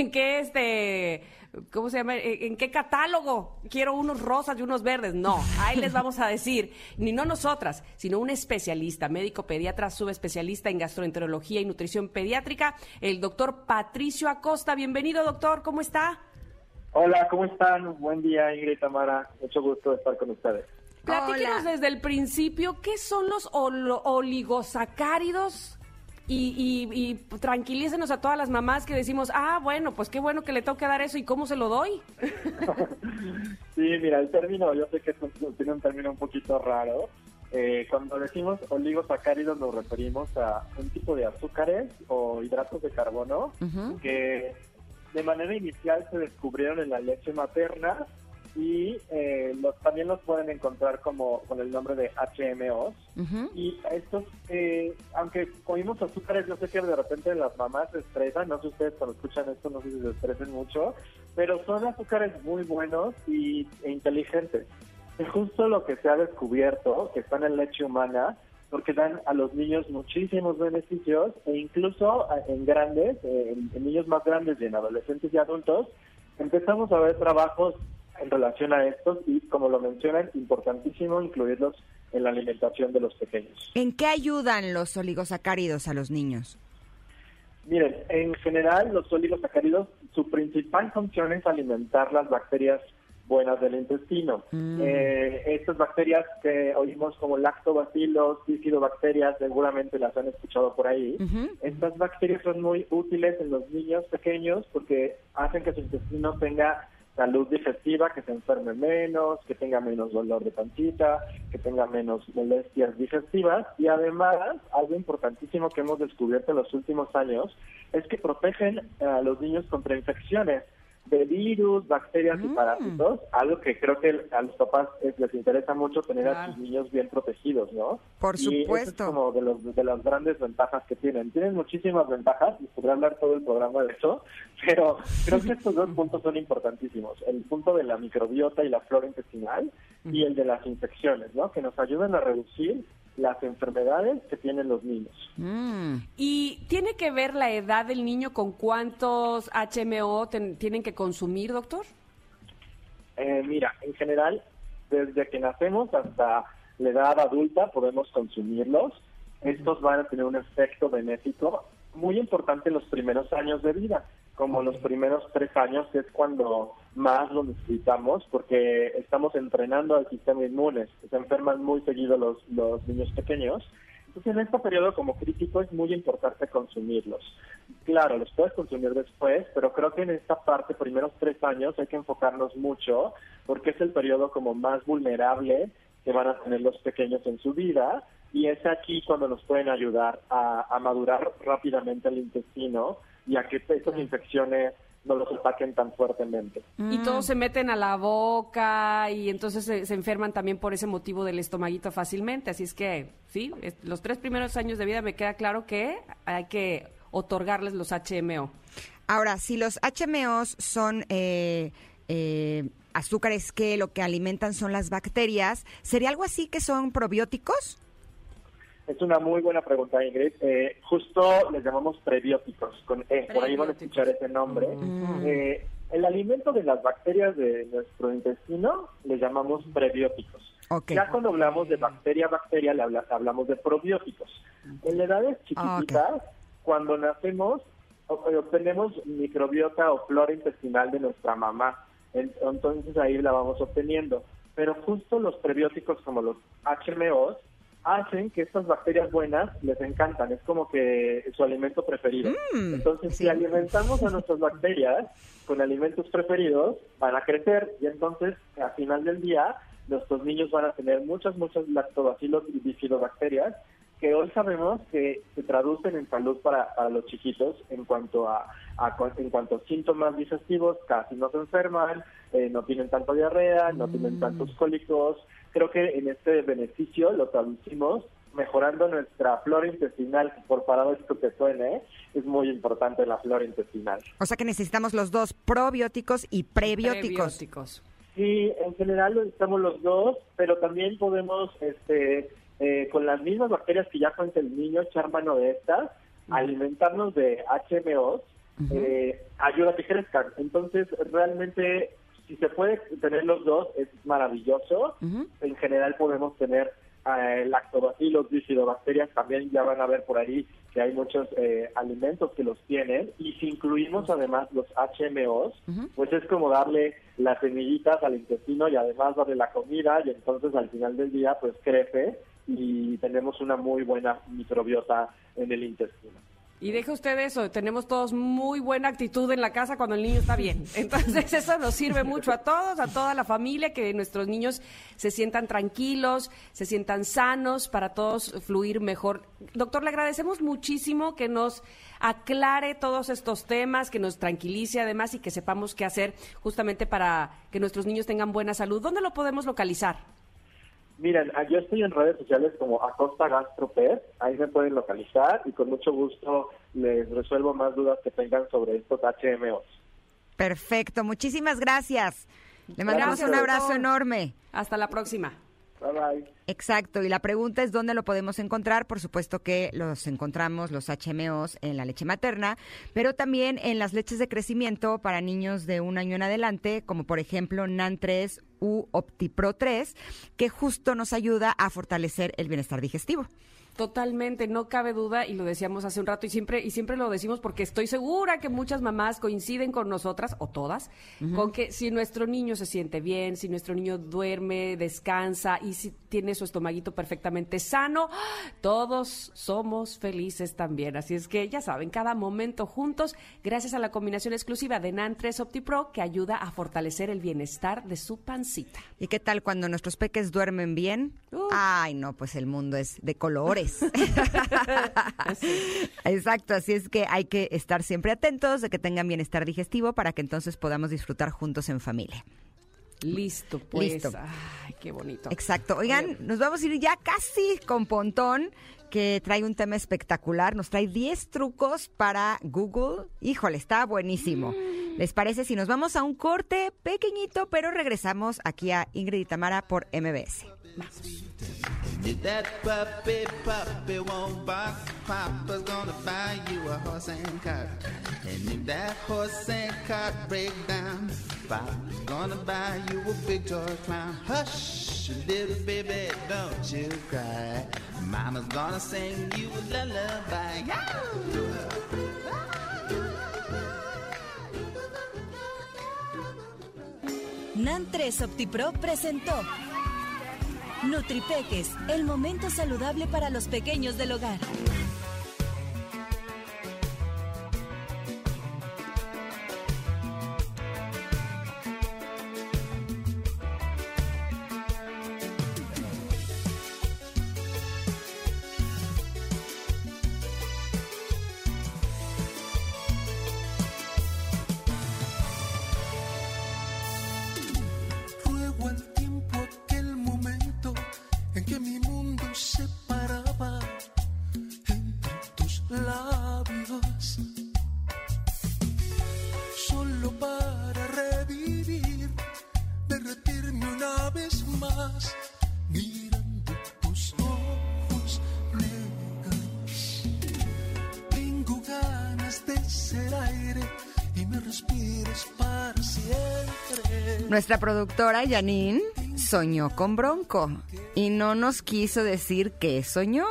en qué este, cómo se llama? ¿En qué catálogo? Quiero unos rosas y unos verdes. No, ahí les vamos a decir, ni no nosotras, sino un especialista, médico pediatra, subespecialista en gastroenterología y nutrición pediátrica, el doctor Patricio Acosta. Bienvenido, doctor, ¿cómo está? Hola, ¿cómo están? Buen día, Ingrid Tamara. Mucho gusto estar con ustedes. Platíquenos Hola. desde el principio, ¿qué son los ol- oligosacáridos? Y, y, y tranquilícenos a todas las mamás que decimos, ah, bueno, pues qué bueno que le tengo que dar eso y cómo se lo doy. Sí, mira, el término, yo sé que es un- tiene un término un poquito raro. Eh, cuando decimos oligosacáridos nos referimos a un tipo de azúcares o hidratos de carbono que de manera inicial se descubrieron en la leche materna y eh, los, también los pueden encontrar como con el nombre de HMOs. Y estos, eh, aunque comimos azúcares, yo sé que de repente las mamás se estresan, no sé ustedes cuando escuchan esto, no sé si se estresen mucho, pero son azúcares muy buenos y, e inteligentes. Es justo lo que se ha descubierto, que están en leche humana, porque dan a los niños muchísimos beneficios e incluso a- en grandes, eh, en, en niños más grandes y en adolescentes y adultos, empezamos a ver trabajos en relación a estos y, como lo mencionan, importantísimo incluirlos en la alimentación de los pequeños. ¿En qué ayudan los oligosacáridos a los niños? Miren, en general los oligosacáridos, su principal función es alimentar las bacterias buenas del intestino. Eh, estas bacterias que oímos como lactobacilos, bifidobacterias, seguramente las han escuchado por ahí. Estas bacterias son muy útiles en los niños pequeños porque hacen que su intestino tenga salud digestiva, que se enferme menos, que tenga menos dolor de pancita, que tenga menos molestias digestivas. Y además, algo importantísimo que hemos descubierto en los últimos años es que protegen a los niños contra infecciones de virus, bacterias y parásitos, algo que creo que a los papás eh, les interesa mucho tener a sus niños bien protegidos, ¿no? Por Y eso supuesto. es como de, los, de las grandes ventajas que tienen. Tienen muchísimas ventajas y podría hablar todo el programa de eso, pero creo que estos dos puntos son importantísimos. El punto de la microbiota y la flora intestinal y el de las infecciones, ¿no? Que nos ayudan a reducir las enfermedades que tienen los niños. Mm. ¿Y tiene que ver la edad del niño con cuántos HMO ten- tienen que consumir, doctor? Eh, mira, en general, desde que nacemos hasta la edad adulta podemos consumirlos. Estos van a tener un efecto benéfico muy importante en los primeros años de vida, como los primeros tres años, es cuando más lo necesitamos, porque estamos entrenando al sistema inmune. Se enferman muy seguido los, los niños pequeños. Entonces, en este periodo como crítico es muy importante consumirlos. Claro, los puedes consumir después, pero creo que en esta parte, primeros tres años, hay que enfocarnos mucho, porque es el periodo como más vulnerable que van a tener los pequeños en su vida, y es aquí cuando nos pueden ayudar a, a madurar rápidamente el intestino y a que estas infecciones no los ataquen tan fuertemente. Y todos se meten a la boca y entonces se, se enferman también por ese motivo del estomaguito fácilmente. Así es que, sí, los tres primeros años de vida me queda claro que hay que otorgarles los HMO. Ahora, si los HMOs son eh, eh, azúcares que lo que alimentan son las bacterias, ¿sería algo así que son probióticos? Es una muy buena pregunta, Ingrid. Eh, justo les llamamos prebióticos, con E, por ahí van a escuchar ese nombre. Eh, el alimento de las bacterias de nuestro intestino le llamamos prebióticos. Ya cuando hablamos de bacteria bacteria, le habla- hablamos de probióticos. En edades chiquititas, cuando nacemos, o- obtenemos microbiota o flora intestinal de nuestra mamá. En- Entonces ahí la vamos obteniendo. Pero justo los prebióticos como los HMOs hacen que estas bacterias buenas les encantan. Es como que su alimento preferido. Entonces, si alimentamos a nuestras bacterias con alimentos preferidos, van a crecer y entonces, al final del día, nuestros niños van a tener muchas, muchas lactobacilos y bifidobacterias que hoy sabemos que se traducen en salud para, para los chiquitos en cuanto a, a en cuanto a síntomas digestivos, casi no se enferman, eh, no tienen tanta diarrea, no tienen tantos cólicos. Creo que en este beneficio lo traducimos mejorando nuestra flora intestinal, por paradójico que suene, es muy importante la flora intestinal. O sea que necesitamos los dos probióticos y prebióticos. Prebióticos. Sí, en general necesitamos los dos, pero también podemos, este, eh, con las mismas bacterias que ya cuenta el niño, echar mano de estas, alimentarnos de HMOs, eh, ayuda a que crezcan. Entonces, realmente, si se puede tener los dos, es maravilloso. En general podemos tener eh, lactobacilos, bifidobacterias, también ya van a ver por ahí que hay muchos eh, alimentos que los tienen. Y si incluimos además los HMOs, pues es como darle las semillitas al intestino y además darle la comida y entonces al final del día pues crece y tenemos una muy buena microbiota en el intestino. Y deje usted eso, tenemos todos muy buena actitud en la casa cuando el niño está bien. Entonces eso nos sirve mucho a todos, a toda la familia, que nuestros niños se sientan tranquilos, se sientan sanos, para todos fluir mejor. Doctor, le agradecemos muchísimo que nos aclare todos estos temas, que nos tranquilice además y que sepamos qué hacer justamente para que nuestros niños tengan buena salud. ¿Dónde lo podemos localizar? Miren, ah, yo estoy en redes sociales como Acosta GastroPet, ahí me pueden localizar y con mucho gusto les resuelvo más dudas que tengan sobre estos HMOs. Perfecto, muchísimas gracias. Le mandamos Gracias, un abrazo enorme. Hasta la próxima. Exacto, y la pregunta es dónde lo podemos encontrar. Por supuesto que los encontramos, los HMOs, en la leche materna, pero también en las leches de crecimiento para niños de un año en adelante, como por ejemplo NAN 3 u OptiPro 3, que justo nos ayuda a fortalecer el bienestar digestivo. Totalmente, no cabe duda, y lo decíamos hace un rato, y siempre, y siempre lo decimos porque estoy segura que muchas mamás coinciden con nosotras, o todas, con que si nuestro niño se siente bien, si nuestro niño duerme, descansa y si tiene su estomaguito perfectamente sano, todos somos felices también. Así es que ya saben, cada momento juntos, gracias a la combinación exclusiva de NAN 3 OptiPro, que ayuda a fortalecer el bienestar de su pancita. ¿Y qué tal cuando nuestros peques duermen bien? Uh. Ay, no, pues el mundo es de colores. Exacto, así es que hay que estar siempre atentos de que tengan bienestar digestivo para que entonces podamos disfrutar juntos en familia. Listo, pues. Listo. Ay, qué bonito. Exacto. Oigan, nos vamos a ir ya casi con Pontón, que trae un tema espectacular. Nos trae 10 trucos para Google. Híjole, está buenísimo. ¿Les parece si nos vamos a un corte pequeñito, pero regresamos aquí a Ingrid y Tamara por MBS? If that puppy, puppy won't bark, Papa's gonna buy you a horse and cart. And if that horse and cart break down, Papa's gonna buy you a big toy clown. Hush, little baby, don't you cry. Mama's gonna sing you a lullaby. NAN 3 OptiPro presentó Nutripeques, el momento saludable para los pequeños del hogar. Nuestra productora Janine soñó con Bronco y no nos quiso decir qué soñó.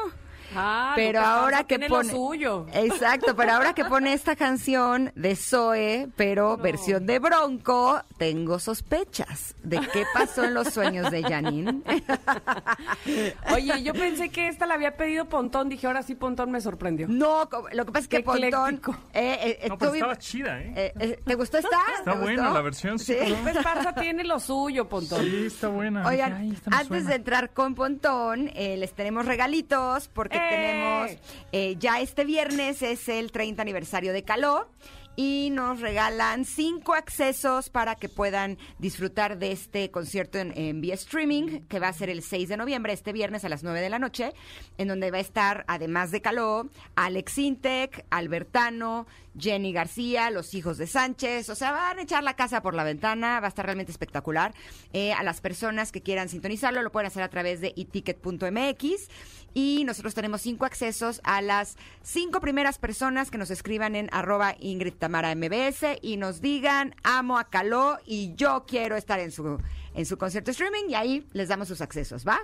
Ah, pero ahora que tiene lo pone suyo. exacto pero ahora que pone esta canción de Zoe pero versión de Bronco tengo sospechas de qué pasó en los sueños de Janine Oye, yo pensé que esta la había pedido Pontón. Dije, ahora sí, Pontón me sorprendió. no lo que pasa es que Pontón eh, eh, eh, No, pero estaba chida, ¿eh? eh, eh, ¿te gustó esta? Está ¿Te buena la versión, sí. Pues Parza tiene lo suyo, Pontón. Sí, está buena. Oigan, Ay, antes suena. de entrar con Pontón, eh, les tenemos regalitos porque. Tenemos, eh, ya este viernes es el 30 aniversario de Caló y nos regalan cinco accesos para que puedan disfrutar de este concierto en, en vía streaming que va a ser el 6 de noviembre, este viernes a las 9 de la noche, en donde va a estar, además de Caló, Alex Intec, Albertano, Jenny García, Los Hijos de Sánchez. O sea, van a echar la casa por la ventana, va a estar realmente espectacular. Eh, a las personas que quieran sintonizarlo lo pueden hacer a través de eticket.mx. Y nosotros tenemos cinco accesos a las cinco primeras personas que nos escriban en arroba Ingrid Tamara MBS y nos digan, amo a Caló y yo quiero estar en su, en su concierto streaming y ahí les damos sus accesos, ¿va?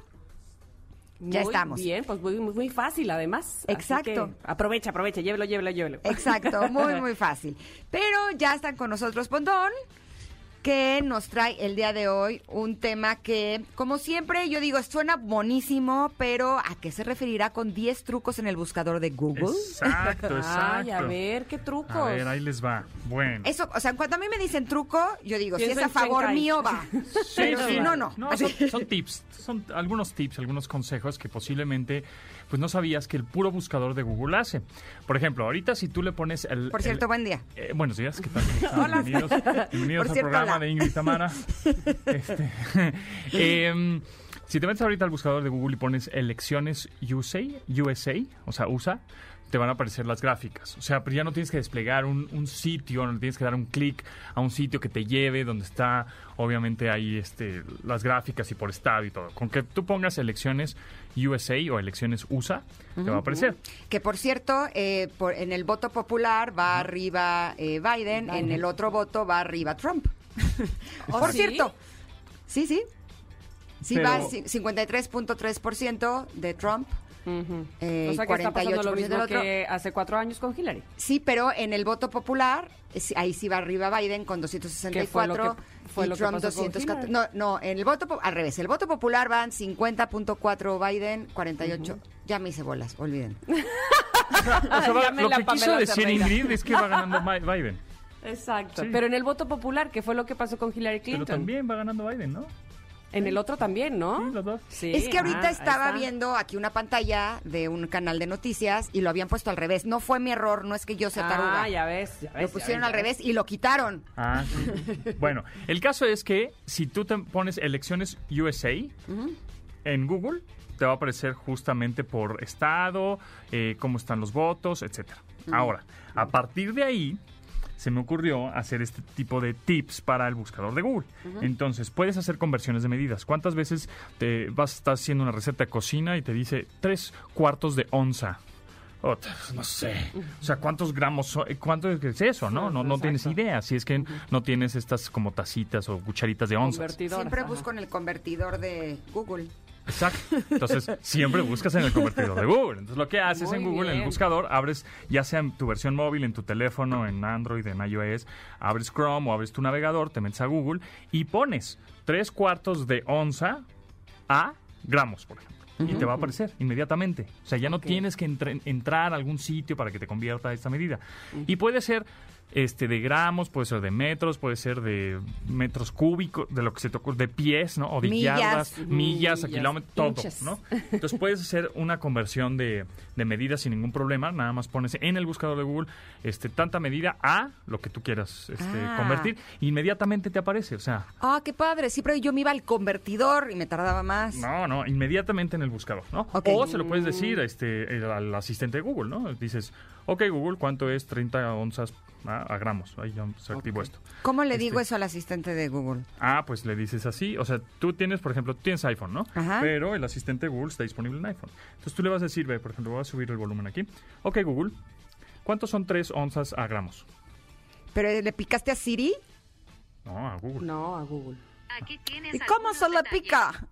Ya Muy estamos. Bien, pues muy, muy, fácil además. Exacto. aprovecha, aprovecha, llévelo, llévelo, llévelo. Exacto, muy, muy fácil. Pero ya están con nosotros Pontón, que nos trae el día de hoy un tema que, como siempre, yo digo, suena buenísimo, pero ¿a qué se referirá con 10 trucos en el buscador de Google? Exacto, exacto. Ay, a ver, qué trucos. A ver, ahí les va. Bueno. Eso, o sea, cuando a mí me dicen truco, yo digo, si es a favor Shanghai. mío, va. Sí, Pero sí. si no, no. No, son, son tips, son algunos tips, algunos consejos que posiblemente pues no sabías que el puro buscador de Google hace. Por ejemplo, ahorita si tú le pones el... Por cierto, el- buen día. eh, buenos días, ¿qué tal? ¿Cómo están? Bienvenidos, bienvenidos al cierto, programa hola. de Ingrid Tamara. Este, em, si te metes ahorita al buscador de Google y pones elecciones USA, USA, o sea, USA, te van a aparecer las gráficas. O sea, pero ya no tienes que desplegar un, un sitio, no le tienes que dar un clic a un sitio que te lleve donde está, obviamente, ahí este, las gráficas y por estado y todo. Con que tú pongas elecciones USA o elecciones USA, te va a aparecer. Que por cierto, eh, por- en el voto popular va arriba eh, Biden, en el otro voto va arriba Trump. ¿Oh, por sí? cierto, sí, sí. Sí, Pero- va ci- 53.3% de Trump. Eh, o sea que está pasando 48% lo del mismo otro. que hace cuatro años con Hillary. Sí, pero en el voto popular, eh, ahí sí va arriba Biden con 264 ¿Qué fue lo que- fue y lo que Trump pasó con 214. No, no, en el voto, al revés, el voto popular van 50.4 Biden, 48. Ya me hice bolas, olviden. O sea, va- lo que quiso decir Cerdeira. Ingrid es que va ganando Biden. Exacto. Sí. Pero en el voto popular, ¿qué fue lo que pasó con Hillary Pero Clinton? también va ganando Biden, ¿no? En el otro también, ¿no? Sí, los dos. Sí, Es que ahorita ah, estaba viendo aquí una pantalla de un canal de noticias y lo habían puesto al revés. No fue mi error, no es que yo sea taruga. Ah, ya ves, ya ves. lo pusieron ves, al revés y lo quitaron. Ah, sí. bueno, el caso es que si tú te pones elecciones USA en Google, te va a aparecer justamente por estado, eh, cómo están los votos, etcétera. Ahora, a partir de ahí, se me ocurrió hacer este tipo de tips para el buscador de Google. Entonces, puedes hacer conversiones de medidas. ¿Cuántas veces te vas a estar haciendo una receta de cocina y te dice tres cuartos de onza? No sé. O sea, ¿cuántos gramos son? ¿Cuánto es eso, no? No, no tienes idea. Si es que no tienes estas como tacitas o cucharitas de onzas. Siempre busco en el convertidor de Google. Exacto. Entonces, siempre buscas en el convertidor de Google. Entonces, lo que haces Muy en Google, en el buscador, abres, ya sea en tu versión móvil, en tu teléfono, en Android, en iOS, abres Chrome o abres tu navegador, te metes a Google y pones tres cuartos de onza a gramos, por ejemplo. Y te va a aparecer inmediatamente. O sea, ya no tienes que entrar a algún sitio para que te convierta a esta medida. Y puede ser este de gramos, puede ser de metros, puede ser de metros cúbicos, de lo que se tocó, de pies, ¿no? O de Millas. yardas, millas, a millas, kilómetros, todo. ¿no? Entonces puedes hacer una conversión de, de medidas sin ningún problema. Nada más pones en el buscador de Google este, tanta medida a lo que tú quieras este, Ah. convertir. Inmediatamente te aparece. O sea, Ah, qué padre. Sí, pero yo me iba al convertidor y me tardaba más. no, no, inmediatamente en el buscador, ¿no? O se lo puedes decir este, al asistente de Google, ¿no? Dices, ok, Google, ¿cuánto es 30 onzas a, a gramos? Ahí ya se activó esto. ¿Cómo le Este- digo eso al asistente de Google? Ah, pues le dices así. O sea, tú tienes, por ejemplo, tú tienes iPhone, ¿no? Ajá. Pero el asistente de Google está disponible en iPhone. Entonces tú le vas a decir, ve, por ejemplo, voy a subir el volumen aquí. Ok, Google, ¿cuántos son 3 onzas a gramos? ¿Pero le picaste a Siri? No, a Google. No, a Google. ¿Y cómo se le pica?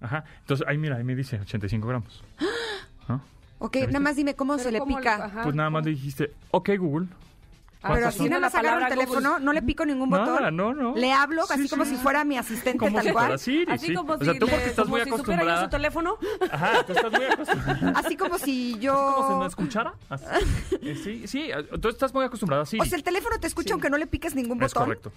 Ajá. Entonces, ahí mira, ahí me dice 85 gramos. ¿No? Ok, ¿Ya nada más dime cómo se le ¿cómo le- pica. ajá, Pues nada más le dijiste, ok, Google. Ah, Pero ¿cuántas así nada más agarro el teléfono, Google. no le pico ningún Nada, botón. no, no. Le hablo Sí, así sí, como si fuera mi asistente Como tal si cual. Siri, Así sí. como o sea, si, tú le- porque estás como muy si supiera yo acostumbrada. su teléfono. Ajá, tú estás muy acostumbrada. Así como si ¿Cómo se yo... no escuchara? Así. Eh, Sí, sí, eh, tú estás muy acostumbrada a Siri. O sea, el teléfono te escucha aunque no le piques ningún es botón. correcto.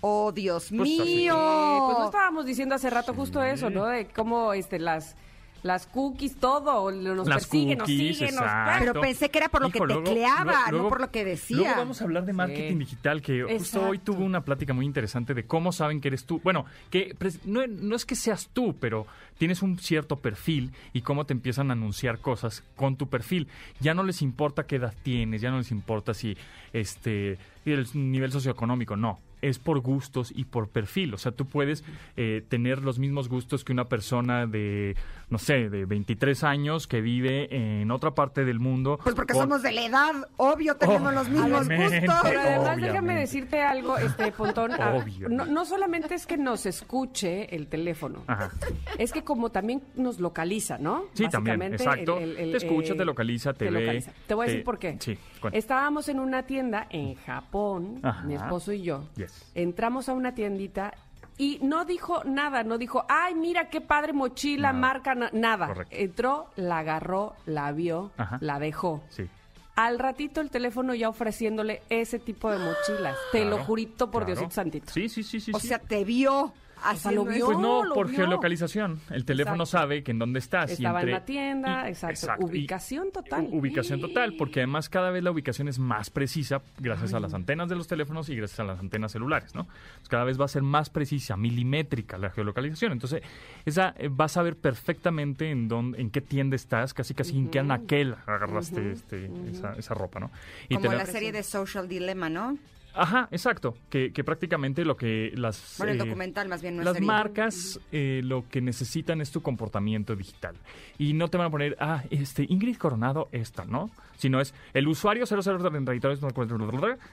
Oh, Dios Pues así. mío. Pues no estábamos diciendo hace rato justo eso, ¿no? De cómo este, las, Las cookies, todo. Nos Las persigue, nos cookies, sigue, nos... exacto. Pero pensé que era por lo que tecleaba, luego- no por lo que decía. Luego vamos a hablar de marketing Sí. digital, que justo hoy tuve una plática muy interesante de cómo saben que eres tú. Bueno, que no, no es que seas tú, pero tienes un cierto perfil y cómo te empiezan a anunciar cosas con tu perfil. Ya no les importa qué edad tienes, ya no les importa si este el nivel socioeconómico, no. Es por gustos y por perfil. O sea, tú puedes eh, tener los mismos gustos que una persona de, no sé, de 23 años que vive en otra parte del mundo. Pues porque con- somos de la edad, obvio, tenemos los mismos Obviamente. gustos. Pero además, Obviamente. déjame decirte algo, este Pontón. ah, Obvio. No, no solamente es que nos escuche el teléfono, Ajá. es que como también nos localiza, ¿no? Sí, también, exacto. el- el- el, te escucha, eh, te localiza, te, ve. localiza. Te voy a decir por qué. Sí, Estábamos en una tienda en Japón, Ajá. mi esposo y yo. Yes. Entramos a una tiendita y no dijo nada, no dijo, ay, mira qué padre mochila, Nada. marca, na- nada. Correcto. Entró, la agarró, la vio, Ajá. la dejó. Sí. Al ratito el teléfono ya ofreciéndole ese tipo de mochilas. Te lo jurito por claro. Diosito Santito. Sí, sí, sí, sí. O sí. sea, te vio haciendo lo vio. Pues no, lo por vio. geolocalización. El teléfono Exacto. sabe que en dónde estás. y Estaba entre- en la tienda, y- exacto. y- Ubicación total. Ubicación total, porque además cada vez la ubicación es más precisa gracias a las antenas de los teléfonos y gracias a las antenas celulares, ¿no? Pues cada vez va a ser más precisa, milimétrica la geolocalización. Entonces, esa eh, vas a ver perfectamente en dónde, en qué tienda estás, casi casi en qué anaquel agarraste este, esa, esa ropa, ¿no? Y Como la serie de Social Dilemma, ¿no? Ajá, exacto. Que, que prácticamente lo que las... Bueno, el eh, documental más bien no es las marcas eh, lo que necesitan es tu comportamiento digital. Y no te van a poner, ah, este, Ingrid Coronado, esta, ¿no? Sino es el usuario 0033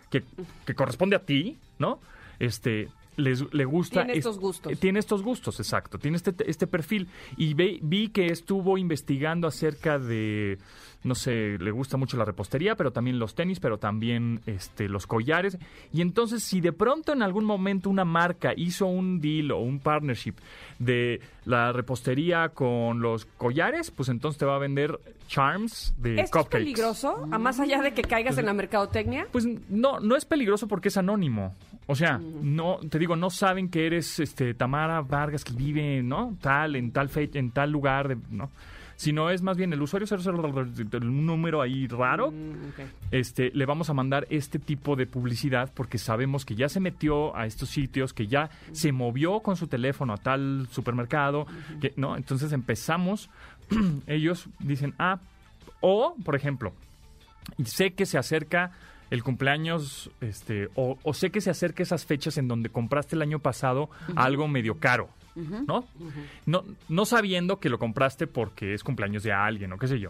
que, que corresponde a ti, ¿no? Este, les, le gusta... Tiene estos gustos. eh, tiene estos gustos, exacto. Tiene este, este perfil. Y ve- vi que estuvo investigando acerca de, no sé, le gusta mucho la repostería, pero también los tenis, pero también este, los collares. Y entonces, si de pronto en algún momento una marca hizo un deal o un partnership de la repostería con los collares, pues entonces te va a vender charms de ¿Esto es cupcakes. peligroso? A más allá de que caigas en la mercadotecnia. Pues no, no es peligroso porque es anónimo. O sea, Mm. no, te digo, no saben que eres este Tamara Vargas que vive, ¿no? Tal, en tal fecha, en tal lugar, de, ¿no? Sino es más bien el usuario 00, un número ahí raro. Mm. Este, le vamos a mandar este tipo de publicidad porque sabemos que ya se metió a estos sitios, que ya se movió con su teléfono a tal supermercado, que, ¿no? Entonces empezamos, ellos dicen, ah, o, por ejemplo, sé que se acerca el cumpleaños, este, o, o sé que se acerca esas fechas en donde compraste el año pasado algo medio caro, ¿no? ¿no? No sabiendo que lo compraste porque es cumpleaños de alguien o qué sé yo,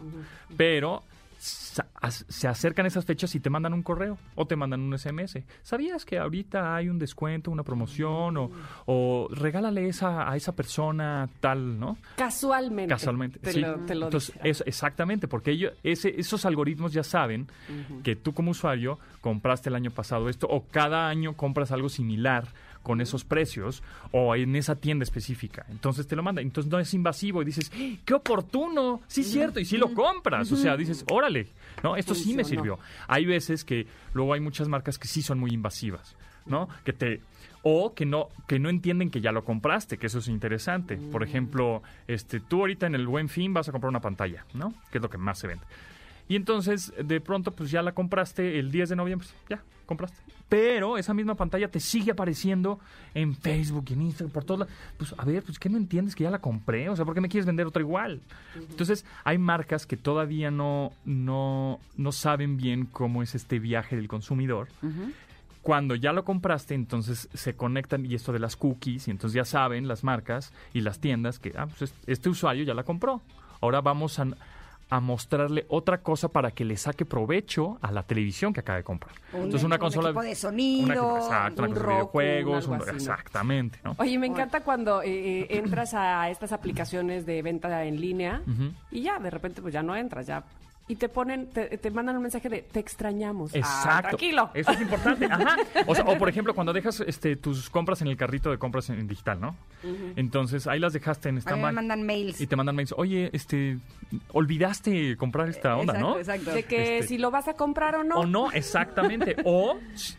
pero se acercan esas fechas y te mandan un correo o te mandan un SMS. ¿Sabías que ahorita hay un descuento, una promoción o, o regálale esa, a esa persona tal, ¿no? Casualmente. Casualmente, Te sí. lo, te lo Entonces, es- exactamente, porque ellos, ese, esos algoritmos ya saben que tú como usuario compraste el año pasado esto o cada año compras algo similar con esos precios o en esa tienda específica. Entonces te lo manda. Entonces no es invasivo y dices, ¡Eh, ¡qué oportuno! Sí, es cierto. Y sí lo compras. O sea, dices, órale, ¿no? Esto sí me sirvió. Hay veces que luego hay muchas marcas que sí son muy invasivas, ¿no? Que te o que no que no entienden que ya lo compraste, que eso es interesante. Por ejemplo, este tú ahorita en el Buen Fin vas a comprar una pantalla, ¿no? Que es lo que más se vende. Y entonces, de pronto, pues ya la compraste el 10 de noviembre, ya, compraste. Pero esa misma pantalla te sigue apareciendo en Facebook en Instagram, por todos lados. Pues, a ver, pues, ¿qué no entiendes que ya la compré? O sea, ¿por qué me quieres vender otra igual? Entonces, hay marcas que todavía no, no, no saben bien cómo es este viaje del consumidor. Cuando ya lo compraste, entonces se conectan y esto de las cookies, y entonces ya saben las marcas y las tiendas que ah, pues es- este usuario ya la compró. Ahora vamos a, a mostrarle otra cosa para que le saque provecho a la televisión que acaba de comprar. Un, entonces una un consola equipo de sonido. una, exacto, un Roku, videojuegos, exactamente, ¿no? Oye, me encanta cuando eh, eh, entras a estas aplicaciones de venta en línea y ya, de repente, pues ya no entras, ya y te ponen, te, te mandan un mensaje de te extrañamos. Ah, Exacto. tranquilo. Eso es importante. Ajá. O, sea, o, por ejemplo, cuando dejas este, tus compras en el carrito de compras en, en digital, ¿no? Entonces ahí las dejaste en A mí me stand-by. mandan mails. Y te mandan mails. Oye, este, olvidaste comprar esta onda, ¿no? Exacto, De que Este- si lo vas a comprar o no. O no, exactamente. o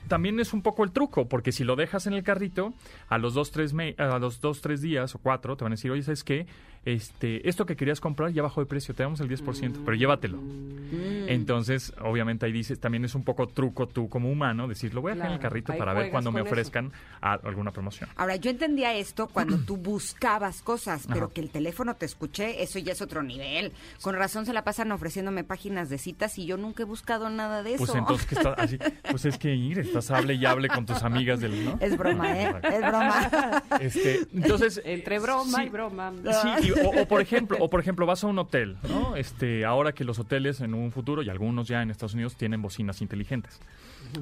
también es un poco el truco, porque si lo dejas en el carrito, a los dos, tres, me- a los dos, tres días o cuatro, te van a decir, oye, ¿sabes qué? Este, esto que querías comprar ya bajó de precio, te damos el 10%, pero llévatelo. Mm. Entonces, obviamente ahí dices, también es un poco truco tú como humano, decir, lo voy a dejar en el carrito ahí para ver cuando me ofrezcan a- alguna promoción. Ahora, yo entendía esto cuando tú buscabas cosas, pero Ajá. que el teléfono te escuché, eso ya es otro nivel. Con razón se la pasan ofreciéndome páginas de citas y yo nunca he buscado nada de eso. Pues entonces, ¿qué estás así? Pues es que Ingrid, estás hable y hable con tus amigas del, ¿no? Es broma, ¿eh? Es broma. Este, entonces, Entre broma sí, y broma. Sí, y- o, o por ejemplo, o por ejemplo, vas a un hotel, ¿no? Este, ahora que los hoteles en un futuro y algunos ya en Estados Unidos tienen bocinas inteligentes.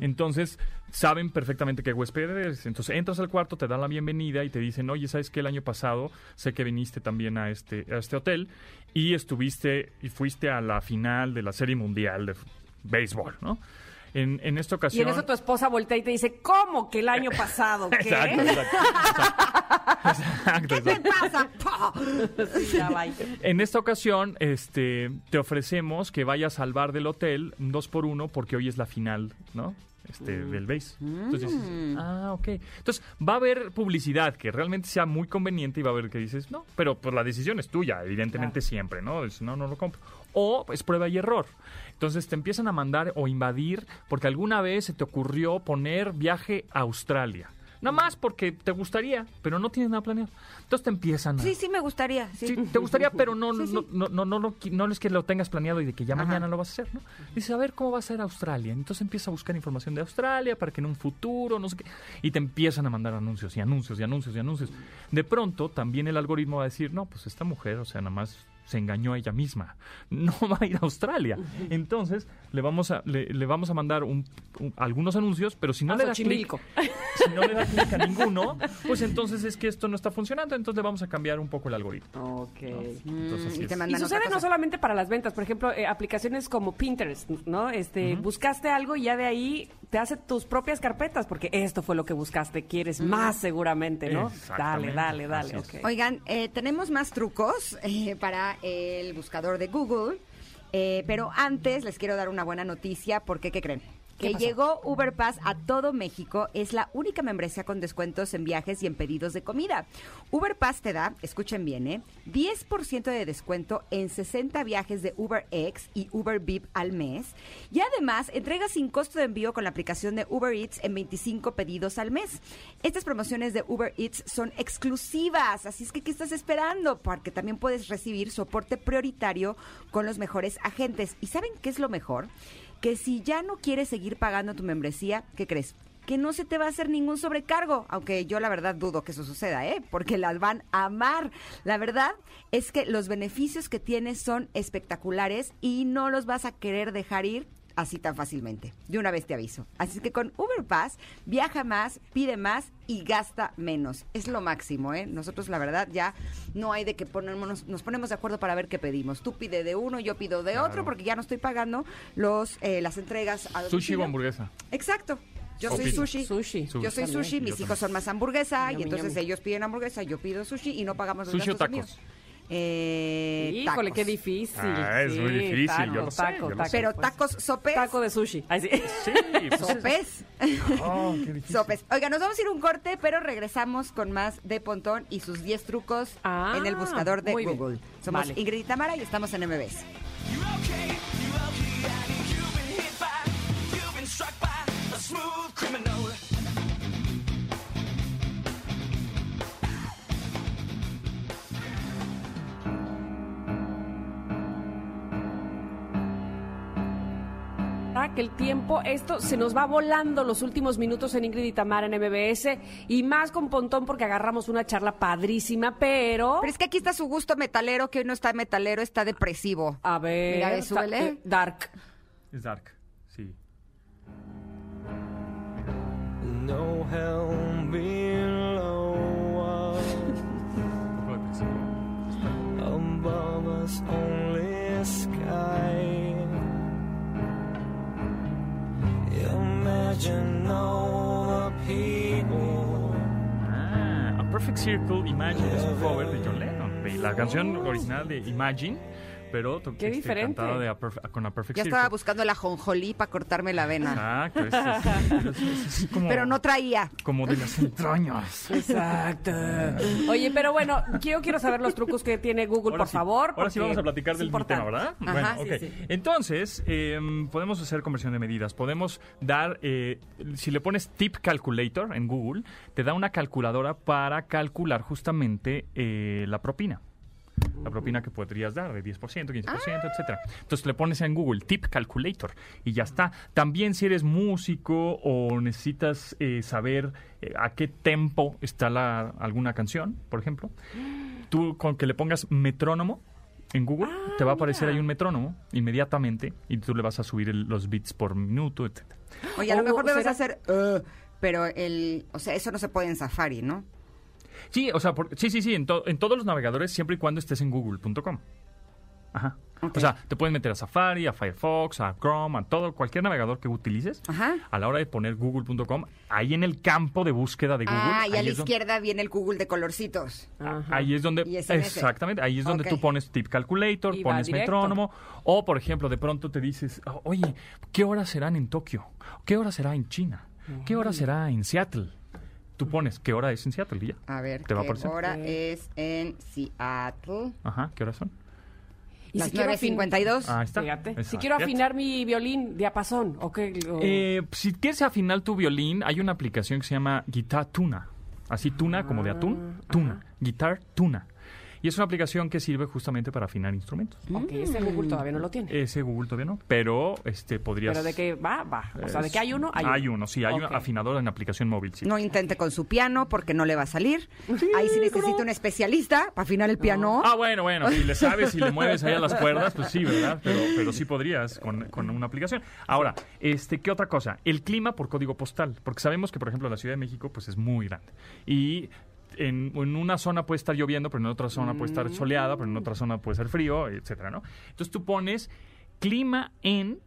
Entonces, saben perfectamente qué huésped eres. Entonces, entras al cuarto, te dan la bienvenida y te dicen, oye, ¿sabes qué? El año pasado sé que viniste también a este, a este hotel y estuviste y fuiste a la final de la Serie Mundial de béisbol, ¿no? En, en esta Y ocasión... en eso tu esposa voltea y te dice, ¿cómo que el año pasado? ¿Qué? Exacto, exacto. Exacto, ¿Qué te pasa? Sí, ya. En esta ocasión, este, te ofrecemos que vayas al bar del hotel un dos por uno porque hoy es la final, ¿no? Este, del base. Entonces dices, ah, ok. Entonces, va a haber publicidad que realmente sea muy conveniente y va a haber que dices, no, pero pues la decisión es tuya, evidentemente siempre, ¿no? Es, no, no lo compro. O es prueba y error. Entonces te empiezan a mandar o invadir porque alguna vez se te ocurrió poner viaje a Australia. Nada más porque te gustaría, pero no tienes nada planeado. Entonces te empiezan a... Sí, sí, me gustaría. Sí. Sí, te gustaría, pero no, Sí, sí. no, no, no, no, no, no es que lo tengas planeado y de que ya Ajá. mañana lo vas a hacer, ¿no? Dices, a ver, ¿cómo va a ser Australia? Entonces empieza a buscar información de Australia para que en un futuro, no sé qué, y te empiezan a mandar anuncios y anuncios y anuncios y anuncios. De pronto, también el algoritmo va a decir, no, pues esta mujer, o sea, nada más se engañó a ella misma. No va a ir a Australia. Entonces, le vamos a, le, le vamos a mandar un- un- algunos anuncios, pero si no A le da clic, si no le da clic a ninguno, pues entonces es que esto no está funcionando, entonces le vamos a cambiar un poco el algoritmo. Ok. Entonces, así y te sucede no solamente para las ventas, por ejemplo, eh, aplicaciones como Pinterest, ¿no? Este, buscaste algo y ya de ahí te hace tus propias carpetas, porque esto fue lo que buscaste, quieres más seguramente, ¿no? Dale, dale, dale. Oigan, eh, tenemos más trucos eh, para el buscador de Google, eh, pero antes les quiero dar una buena noticia porque, ¿qué creen? ¿Qué Que pasó? llegó Uber Pass a todo México, es la única membresía con descuentos en viajes y en pedidos de comida. Uber Pass te da, escuchen bien, ¿eh? 10% de descuento en 60 viajes de UberX y Uber VIP al mes. Y además, entrega sin costo de envío con la aplicación de Uber Eats en 25 pedidos al mes. Estas promociones de Uber Eats son exclusivas, así es que ¿qué estás esperando? Porque también puedes recibir soporte prioritario con los mejores agentes. ¿Y saben qué es lo mejor? Que si ya no quieres seguir pagando tu membresía, ¿qué crees? Que no se te va a hacer ningún sobrecargo, aunque yo la verdad dudo que eso suceda, ¿eh? Porque las van a amar. La verdad es que los beneficios que tienes son espectaculares y no los vas a querer dejar ir así tan fácilmente. De una vez te aviso. Así que con Uber Pass, viaja más, pide más y gasta menos. Es lo máximo, ¿eh? Nosotros, la verdad, ya no hay de que ponernos, nos ponemos de acuerdo para ver qué pedimos. Tú pide de uno, yo pido de otro, porque ya no estoy pagando los eh, las entregas a Sushi o hamburguesa. Exacto. Yo soy sushi. Sushi. Yo soy sushi, mis Yo hijos son más hamburguesa y entonces ellos piden hamburguesa, yo pido sushi y no pagamos los ¿Sushi o tacos? envíos. Eh, Híjole, tacos. qué difícil. Ah, es muy difícil, taco, yo lo sé, taco, yo lo taco, sé. Pero pues. tacos sopes. Taco de sushi. Ay, sí. Sí, pues es- Sopes. Oh, qué difícil. Sopes. Oiga, nos vamos a ir un corte, pero regresamos con más de Pontón y sus 10 trucos Ah, en el buscador de bien. Google. Somos Vale. Ingrid y Tamara y estamos en MBS. You Que el tiempo, esto se nos va volando los últimos minutos en Ingrid y Tamara en MBS y más con Pontón porque agarramos una charla padrísima, pero... Pero es que aquí está su gusto metalero, que hoy no está metalero, está depresivo. A ver... Mira, súbele. eh, dark. Es dark, sí. No helm below us. Above us only sky. Imagine all the people. Ah, A Perfect Circle Imagine es un cover de John Lennon. La canción original de Imagine pero Qué este, diferente. cantada de a perf- con a Perfect Ya Circle. estaba buscando la jonjolí para cortarme la vena. Exacto, es, es- es- es como, Pero no traía. como de las entrañas. Exacto. Oye, pero bueno, yo quiero saber los trucos que tiene Google, Ahora por sí, favor. Ahora sí porque vamos a platicar es del importante. tema, ¿verdad? Ajá, bueno, sí, ok. sí. Entonces, eh, podemos hacer conversión de medidas. Podemos dar, eh, si le pones Tip Calculator en Google, te da una calculadora para calcular justamente eh, la propina. La propina que podrías dar de 10%, 15%, etcétera. Entonces le pones en Google Tip Calculator y ya está. También si eres músico o necesitas eh, saber eh, a qué tempo está la, alguna canción, por ejemplo, tú con que le pongas metrónomo en Google, te va a aparecer ahí un metrónomo inmediatamente y tú le vas a subir el- los bits por minuto, etcétera. Oye, a lo mejor me vas a hacer... "Uh", pero el... O sea, eso no se puede en Safari, ¿no? Sí, o sea, por- sí, sí, sí, en, to- en todos los navegadores siempre y cuando estés en google.com. Ajá. O sea, te puedes meter a Safari, a Firefox, a Chrome, a todo, cualquier navegador que utilices. Ajá. A la hora de poner google.com, ahí en el campo de búsqueda de Google. Ah, y a la donde- izquierda viene el Google de colorcitos. Ahí es donde, exactamente, ahí es donde tú pones tip calculator, pones directo. metrónomo, o por ejemplo, de pronto te dices, "Oh, oye, ¿qué horas serán en Tokio? ¿Qué hora será en China? ¿Qué hora será en Seattle? Tú pones, ¿qué hora es en Seattle? Y ya. A ver, ¿Te va a ¿qué aparecer? hora es en Seattle? Ajá, ¿qué horas son? Y Las si quiero afin- 9.52. Ah, está. Fíjate. Si quiero afinar mi violín, diapasón, ¿o qué? O- Eh, si quieres afinar tu violín, hay una aplicación que se llama Guitar Tuna. Así tuna, como de atún. Tuna. Guitar Tuna. Y es una aplicación que sirve justamente para afinar instrumentos. ok, ese Google todavía no lo tiene. Ese Google todavía no, pero este podrías... Pero de que va, va. O sea, de que hay uno, hay, Hay uno, sí, hay Ok. un afinador en aplicación móvil, sí. No intente con su piano porque no le va a salir. Ahí sí necesita un especialista para afinar el piano. Ah, bueno, bueno, si le sabes, si le mueves ahí a las cuerdas, pues sí, ¿verdad? Pero, pero sí podrías con, con una aplicación. Ahora, este, ¿qué otra cosa? El clima por código postal, porque sabemos que, por ejemplo, la Ciudad de México, pues es muy grande. Y en, en una zona puede estar lloviendo, pero en otra zona puede estar soleada, pero en otra zona puede ser frío, etcétera, ¿no? Entonces tú pones clima en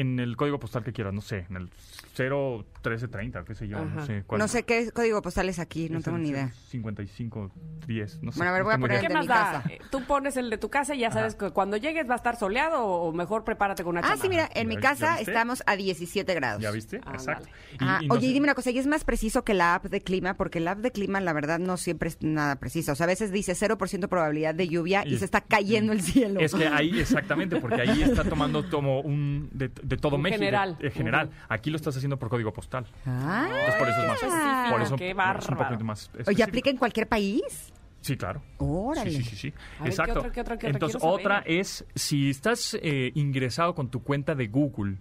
en el código postal que quieras, no sé, en el 01330, qué sé yo, no sé cuál. No sé qué código postal es aquí, no Es tengo el ni idea. 5510, no sé. Bueno, a ver, no voy a poner. ¿Qué de más mi da? casa. Eh, Tú pones el de tu casa y ya sabes que cuando llegues va a estar soleado o mejor prepárate con una Ah, sí, mira, en mi ¿Ya- casa estamos a 17 grados. ¿Ya viste? Ándale. Exacto. Y- Ah, y no oye, sé- y dime una cosa, y es más preciso que la app de clima, porque la app de clima, la verdad, no siempre es nada precisa. O sea, a veces dice 0% probabilidad de lluvia y, Y- se está cayendo el cielo. Es que ahí, exactamente, porque ahí está tomando como un de, de todo Un México. general. eh, general. Aquí lo estás haciendo por código postal. Ah. Entonces por eso es más específico, por eso qué es un bárbaro. poquito más Oye, específico. ¿aplica en cualquier país? Sí, claro. Órale. Sí, sí, sí, sí. A ver, ¿qué Exacto. otra, qué otra, qué otra? Entonces, otra es, si estás eh, ingresado con tu cuenta de Google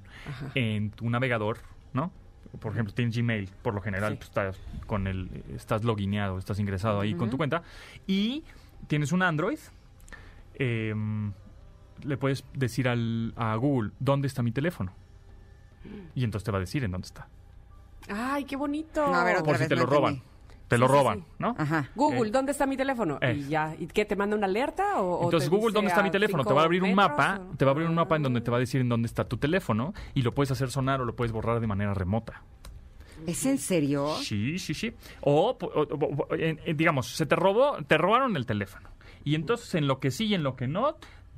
en tu navegador, ¿no? Por ejemplo, tienes Gmail, por lo general Sí. pues, estás con el, estás logineado, estás ingresado ahí con tu cuenta, y tienes un Android, em, le puedes decir al, a Google, ¿dónde está mi teléfono? Y entonces te va a decir en dónde está. Ay, qué bonito. No, a ver, otra Por si te lo roban. entendí. Te lo Sí, roban, sí. ¿no? Ajá. Google, Eh, ¿dónde está mi teléfono? Eh. Y ya, ¿y qué te manda una alerta o, Entonces Google, ¿dónde está mi teléfono? Te va a abrir un mapa, o- te va a abrir un mapa en donde te va a decir en dónde está tu teléfono y lo puedes hacer sonar o lo puedes borrar de manera remota. ¿Es en serio? Sí, sí, sí. O, o- o- o- en- en- digamos, se te robó, te robaron el teléfono. Y entonces en lo que sí y en lo que no,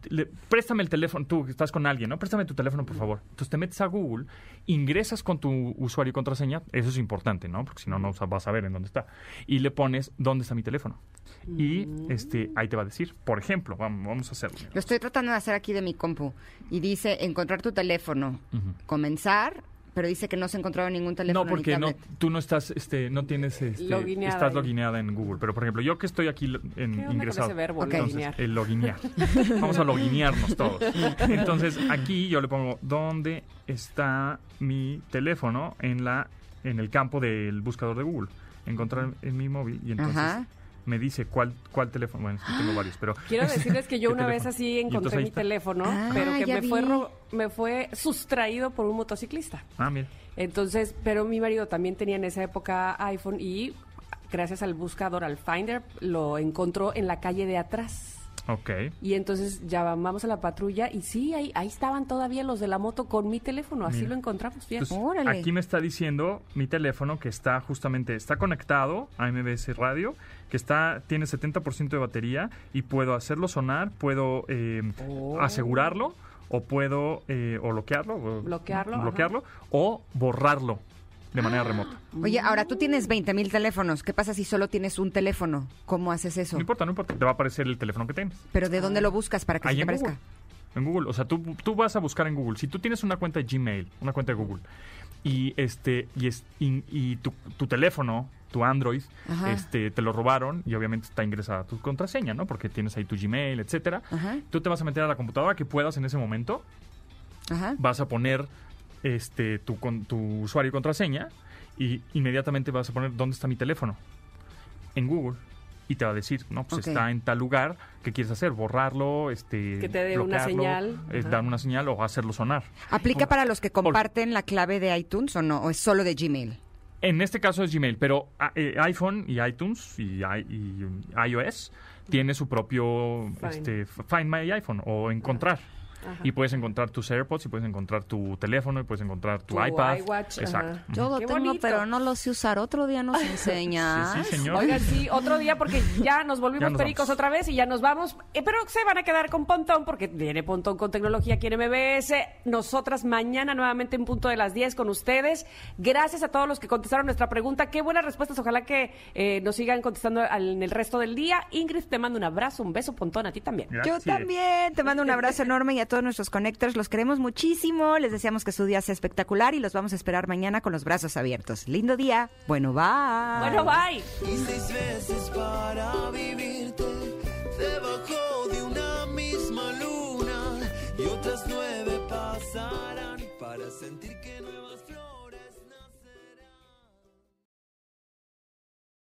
le- préstame el teléfono, tú que estás con alguien, ¿no? Préstame tu teléfono, por favor. Entonces te metes a Google, ingresas con tu usuario y contraseña, eso es importante, ¿no? Porque si no, no vas a ver en dónde está. Y le pones, ¿dónde está mi teléfono? Y este, ahí te va a decir, por ejemplo, vamos, vamos a hacerlo. Lo estoy tratando de hacer aquí de mi compu. Y dice encontrar tu teléfono. Comenzar, pero dice que no se ha encontrado ningún teléfono No, porque ni no, tú no estás, este, no tienes, este, estás ahí. loguineada en Google. Pero por ejemplo, yo que estoy aquí ¿Qué en, con ingresado. ese verbo. Entonces, el loguinear. Vamos a loguinearnos todos. Entonces, aquí yo le pongo dónde está mi teléfono en la, en el campo del buscador de Google. Encontrar en mi móvil y entonces Ajá. Me dice cuál, cuál teléfono. Bueno, es que tengo varios, pero. Quiero decirles que yo ¿Qué una vez así encontré mi teléfono, Ah, pero que ya me fue, vi. me fue sustraído por un motociclista. Ah, mira. Entonces, pero mi marido también tenía en esa época iPhone y gracias al buscador, al Finder, lo encontró en la calle de atrás. Ok. Y entonces llamamos a la patrulla y sí, ahí, ahí estaban todavía los de la moto con mi teléfono. Así Mira. lo encontramos. Bien. Entonces, aquí me está diciendo mi teléfono que está justamente, está conectado a MBS Radio, que está, tiene 70% de batería y puedo hacerlo sonar, puedo eh, Oh. asegurarlo o puedo eh, o bloquearlo, o- Bloquearlo, bloquearlo o borrarlo de manera Ah. remota. Oye, ahora tú tienes 20 mil teléfonos. ¿Qué pasa si solo tienes un teléfono? ¿Cómo haces eso? No importa, no importa, te va a aparecer el teléfono que tienes. ¿Pero de dónde lo buscas para que Ahí se te en aparezca? Google. En Google. O sea, tú, tú vas a buscar en Google. Si tú tienes una cuenta de Gmail, una cuenta de Google, y este y, es, y, y tu, tu teléfono, tu Android, Ajá. este te lo robaron y obviamente está ingresada tu contraseña, ¿no? Porque tienes ahí tu Gmail, etcétera. Ajá. Tú te vas a meter a la computadora que puedas en ese momento, Ajá. vas a poner este tu, con, tu usuario y contraseña y inmediatamente vas a poner dónde está mi teléfono en Google y te va a decir, no, pues está en tal lugar, ¿qué quieres hacer? Borrarlo, este Que te dé una bloquearlo, señal. eh, dar una señal o hacerlo sonar. ¿Aplica para los que comparten la clave de iTunes o no? ¿O es solo de Gmail? En este caso es Gmail, pero ah, eh, iPhone y iTunes y, iOS tiene su propio Find. este, Find My iPhone o encontrar. Ajá. Y puedes encontrar tus AirPods y puedes encontrar tu teléfono y puedes encontrar tu, Tu iPad. iWatch, Exacto. ajá. Yo lo Qué tengo, bonito. pero no lo sé usar. Otro día nos enseñas. Sí, sí, señor. Oigan, sí, otro día porque ya nos volvimos Ya nos pericos vamos. otra vez y ya nos vamos. Eh, pero se van a quedar con Pontón porque viene Pontón con tecnología aquí en MBS. Nosotras mañana nuevamente en punto de las 10 con ustedes. Gracias a todos los que contestaron nuestra pregunta. Qué buenas respuestas. Ojalá que eh, nos sigan contestando al- en el resto del día. Ingrid, te mando un abrazo, un beso, Pontón, a ti también. Yo también. Te mando un abrazo enorme y a todos nuestros connectors los queremos muchísimo. Les deseamos que su día sea espectacular y los vamos a esperar mañana con los brazos abiertos. Lindo día. Bueno, bye. Bueno, bye. Y seis veces para vivirte debajo de una misma luna y otras nueve sentir